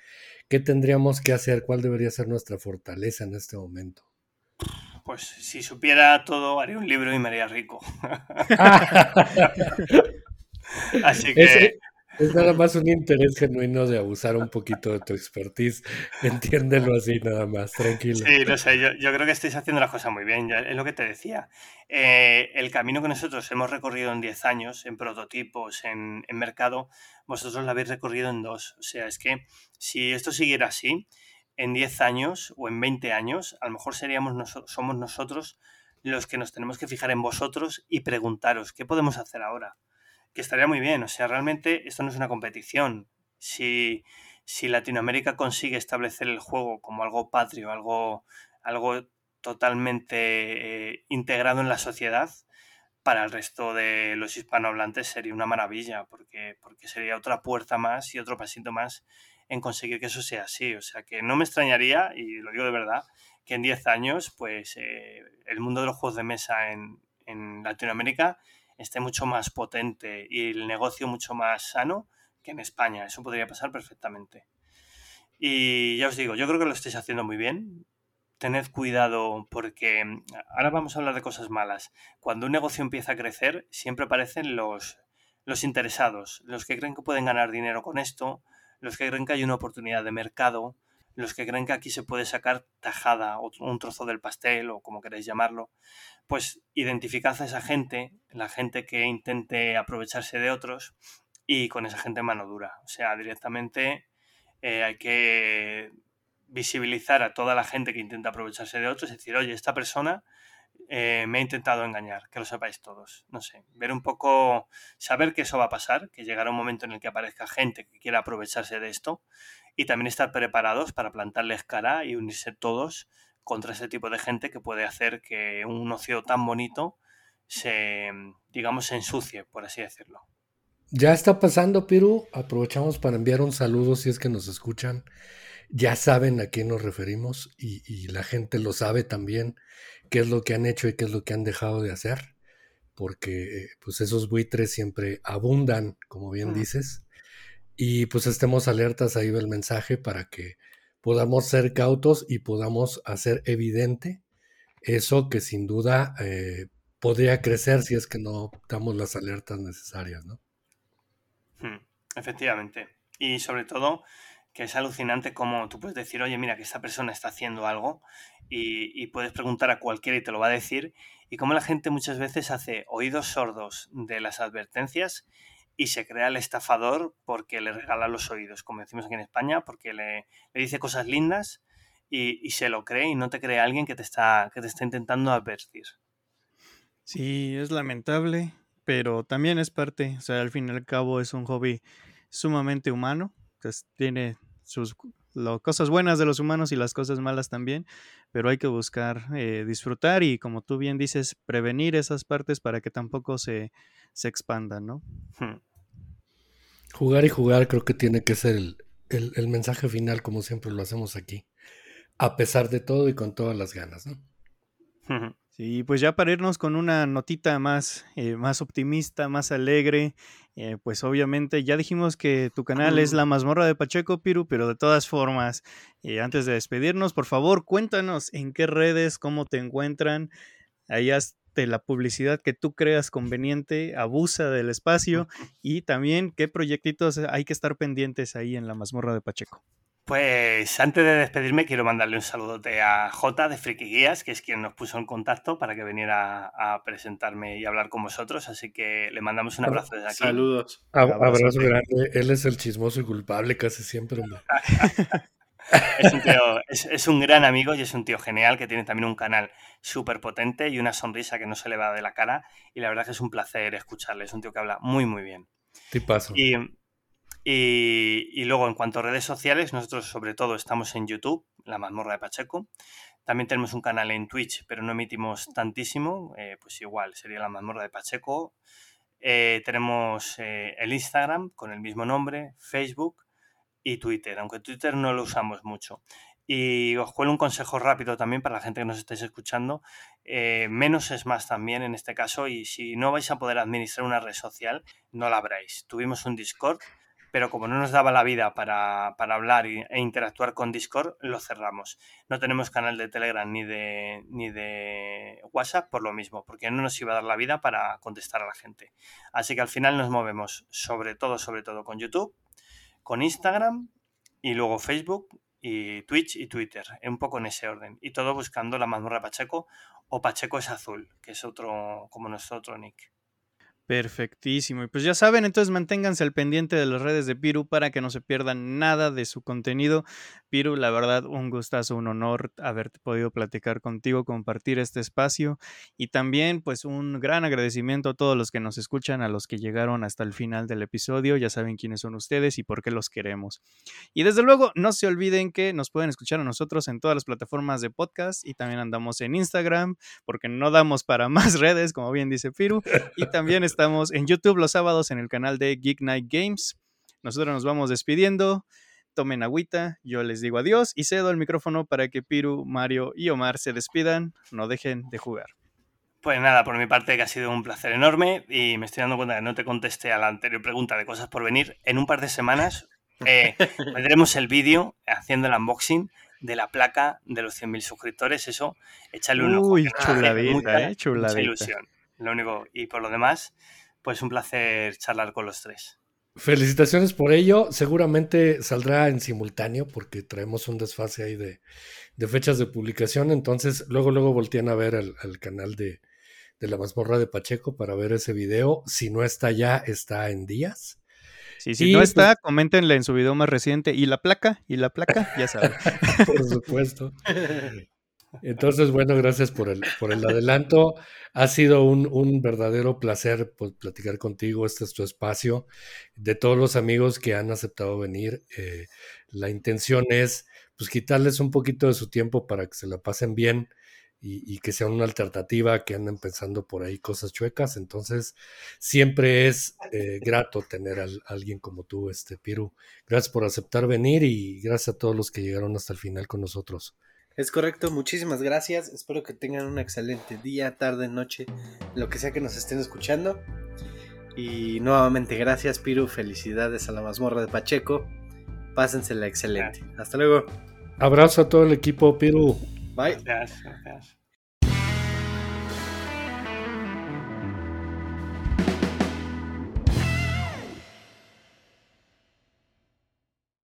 ¿Qué tendríamos que hacer? ¿Cuál debería ser nuestra fortaleza en este momento? Pues si supiera todo, haría un libro y me haría rico. Así que... Es nada más un interés genuino de abusar un poquito de tu expertise. Entiéndelo así, nada más, tranquilo. Sí, no sé, yo, creo que estáis haciendo las cosas muy bien, es lo que te decía. Eh, el camino que nosotros hemos recorrido en 10 años, en prototipos, en, mercado, vosotros lo habéis recorrido en dos. O sea, es que si esto siguiera así, en 10 años o en 20 años, a lo mejor seríamos somos nosotros los que nos tenemos que fijar en vosotros y preguntaros, ¿qué podemos hacer ahora? Que estaría muy bien. O sea, realmente esto no es una competición. Si, si Latinoamérica consigue establecer el juego como algo patrio, algo, algo totalmente eh, integrado en la sociedad, para el resto de los hispanohablantes sería una maravilla, porque, porque sería otra puerta más y otro pasito más en conseguir que eso sea así. O sea, que no me extrañaría, y lo digo de verdad, que en 10 años, pues eh, el mundo de los juegos de mesa en, en Latinoamérica esté mucho más potente y el negocio mucho más sano que en España. Eso podría pasar perfectamente. Y ya os digo, yo creo que lo estáis haciendo muy bien. Tened cuidado porque mm, ahora vamos a hablar de cosas malas. Cuando un negocio empieza a crecer, siempre aparecen los, los interesados, los que creen que pueden ganar dinero con esto, los que creen que hay una oportunidad de mercado, los que creen que aquí se puede sacar tajada o un trozo del pastel o como queréis llamarlo pues identificad a esa gente, la gente que intente aprovecharse de otros y con esa gente mano dura. O sea, directamente eh, hay que visibilizar a toda la gente que intenta aprovecharse de otros, es decir, oye, esta persona eh, me ha intentado engañar, que lo sepáis todos. No sé, ver un poco, saber que eso va a pasar, que llegará un momento en el que aparezca gente que quiera aprovecharse de esto y también estar preparados para plantarles cara y unirse todos contra ese tipo de gente que puede hacer que un ocio tan bonito se, digamos, ensucie, por así decirlo. Ya está pasando, Piru. Aprovechamos para enviar un saludo si es que nos escuchan. Ya saben a quién nos referimos y, la gente lo sabe también, qué es lo que han hecho y qué es lo que han dejado de hacer, porque pues esos buitres siempre abundan, como bien dices, y pues estemos alertas, ahí va el mensaje para que podamos ser cautos y podamos hacer evidente eso que sin duda eh, podría crecer si es que no damos las alertas necesarias, ¿no? Hmm, efectivamente. Y sobre todo que es alucinante como tú puedes decir, oye, mira, que esta persona está haciendo algo y, y, puedes preguntar a cualquiera y te lo va a decir, y como la gente muchas veces hace oídos sordos de las advertencias y se crea el estafador porque le regala los oídos, como decimos aquí en España, porque le, dice cosas lindas y, se lo cree y no te cree alguien que te está, que te está intentando advertir. Sí, es lamentable, pero también es parte, o sea, al fin y al cabo es un hobby sumamente humano, que tiene sus cosas buenas de los humanos y las cosas malas también, pero hay que buscar eh, disfrutar y como tú bien dices, prevenir esas partes para que tampoco se, se expandan, ¿no? Hmm. Jugar y jugar creo que tiene que ser el, mensaje final, como siempre lo hacemos aquí, a pesar de todo y con todas las ganas, ¿no? Sí, pues ya para irnos con una notita más, eh, más optimista, más alegre, eh, pues obviamente ya dijimos que tu canal es La Mazmorra de Pacheco Piru, pero de todas formas, eh, antes de despedirnos, por favor, cuéntanos en qué redes, cómo te encuentran, ahí hazte la publicidad que tú creas conveniente, abusa del espacio y también qué proyectitos hay que estar pendientes ahí en La Mazmorra de Pacheco. Pues antes de despedirme quiero mandarle un saludote a J de Friki Guías, que es quien nos puso en contacto para que viniera a presentarme y hablar con vosotros, así que le mandamos un abrazo desde aquí. Saludos. abrazo grande. Él es el chismoso y culpable casi siempre. es, un es, un gran amigo y es un tío genial que tiene también un canal súper potente y una sonrisa que no se le va de la cara y la verdad que es un placer escucharle, es un tío que habla muy muy bien. Tipazo. Y y, luego, en cuanto a redes sociales, nosotros sobre todo estamos en YouTube, La Mazmorra de Pacheco. También tenemos un canal en Twitch, pero no emitimos tantísimo. Eh, pues igual, sería La Mazmorra de Pacheco. Eh, tenemos eh, el Instagram con el mismo nombre, Facebook y Twitter, aunque Twitter no lo usamos mucho. Y os cuelo un consejo rápido también para la gente que nos estáis escuchando. menos es más también en este caso y si no vais a poder administrar una red social, no la abráis. Tuvimos un Discord pero como no nos daba la vida para, hablar e interactuar con Discord, lo cerramos. No tenemos canal de Telegram ni de, ni de WhatsApp por lo mismo, porque no nos iba a dar la vida para contestar a la gente. Así que al final nos movemos sobre todo, sobre todo con YouTube, con Instagram y luego Facebook y Twitch y Twitter, un poco en ese orden. Y todo buscando la mazmorra Pacheco o Pacheco es azul, que es otro como nuestro otro nick. Perfectísimo. Y pues ya saben, entonces manténganse al pendiente de las redes de Piru para que no se pierdan nada de su contenido. Piru, la verdad, un gustazo, un honor haberte podido platicar contigo, compartir este espacio y también pues un gran agradecimiento a todos los que nos escuchan, a los que llegaron hasta el final del episodio. Ya saben quiénes son ustedes y por qué los queremos. Y desde luego, no se olviden que nos pueden escuchar a nosotros en todas las plataformas de podcast y también andamos en Instagram porque no damos para más redes, como bien dice Piru. Y también Estamos en YouTube los sábados en el canal de Geek Night Games. Nosotros nos vamos despidiendo. Tomen agüita, yo les digo adiós y cedo el micrófono para que Piru, Mario y Omar se despidan. No dejen de jugar. Pues nada, por mi parte que ha sido un placer enorme y me estoy dando cuenta que no te contesté a la anterior pregunta de cosas por venir. En un par de semanas eh, tendremos el vídeo haciendo el unboxing de la placa de los 100.000 suscriptores. Eso, échale un ojo. Uy, chuladita, eh, chuladita. ilusión. Lo único, y por lo demás, pues un placer charlar con los tres. Felicitaciones por ello. Seguramente saldrá en simultáneo porque traemos un desfase ahí de, fechas de publicación. Entonces, luego, luego voltean a ver el, canal de, la mazmorra de Pacheco para ver ese video. Si no está ya, está en días. Sí, si no está, pues coméntenle en su video más reciente. ¿Y la placa? ¿Y la placa? Ya saben. por supuesto. Entonces, bueno, gracias por el, por el adelanto. Ha sido un, verdadero placer pues, platicar contigo. Este es tu espacio. De todos los amigos que han aceptado venir, eh, la intención es pues quitarles un poquito de su tiempo para que se la pasen bien y, que sea una alternativa, que anden pensando por ahí cosas chuecas. Entonces, siempre es eh, grato tener a, alguien como tú, este Piru. Gracias por aceptar venir y gracias a todos los que llegaron hasta el final con nosotros. Es correcto, muchísimas gracias. Espero que tengan un excelente día, tarde, noche, lo que sea que nos estén escuchando. Y nuevamente gracias, Piru. Felicidades a la mazmorra de Pacheco. Pásensela excelente. Hasta luego. Abrazo a todo el equipo, Piru. Bye. Gracias, gracias.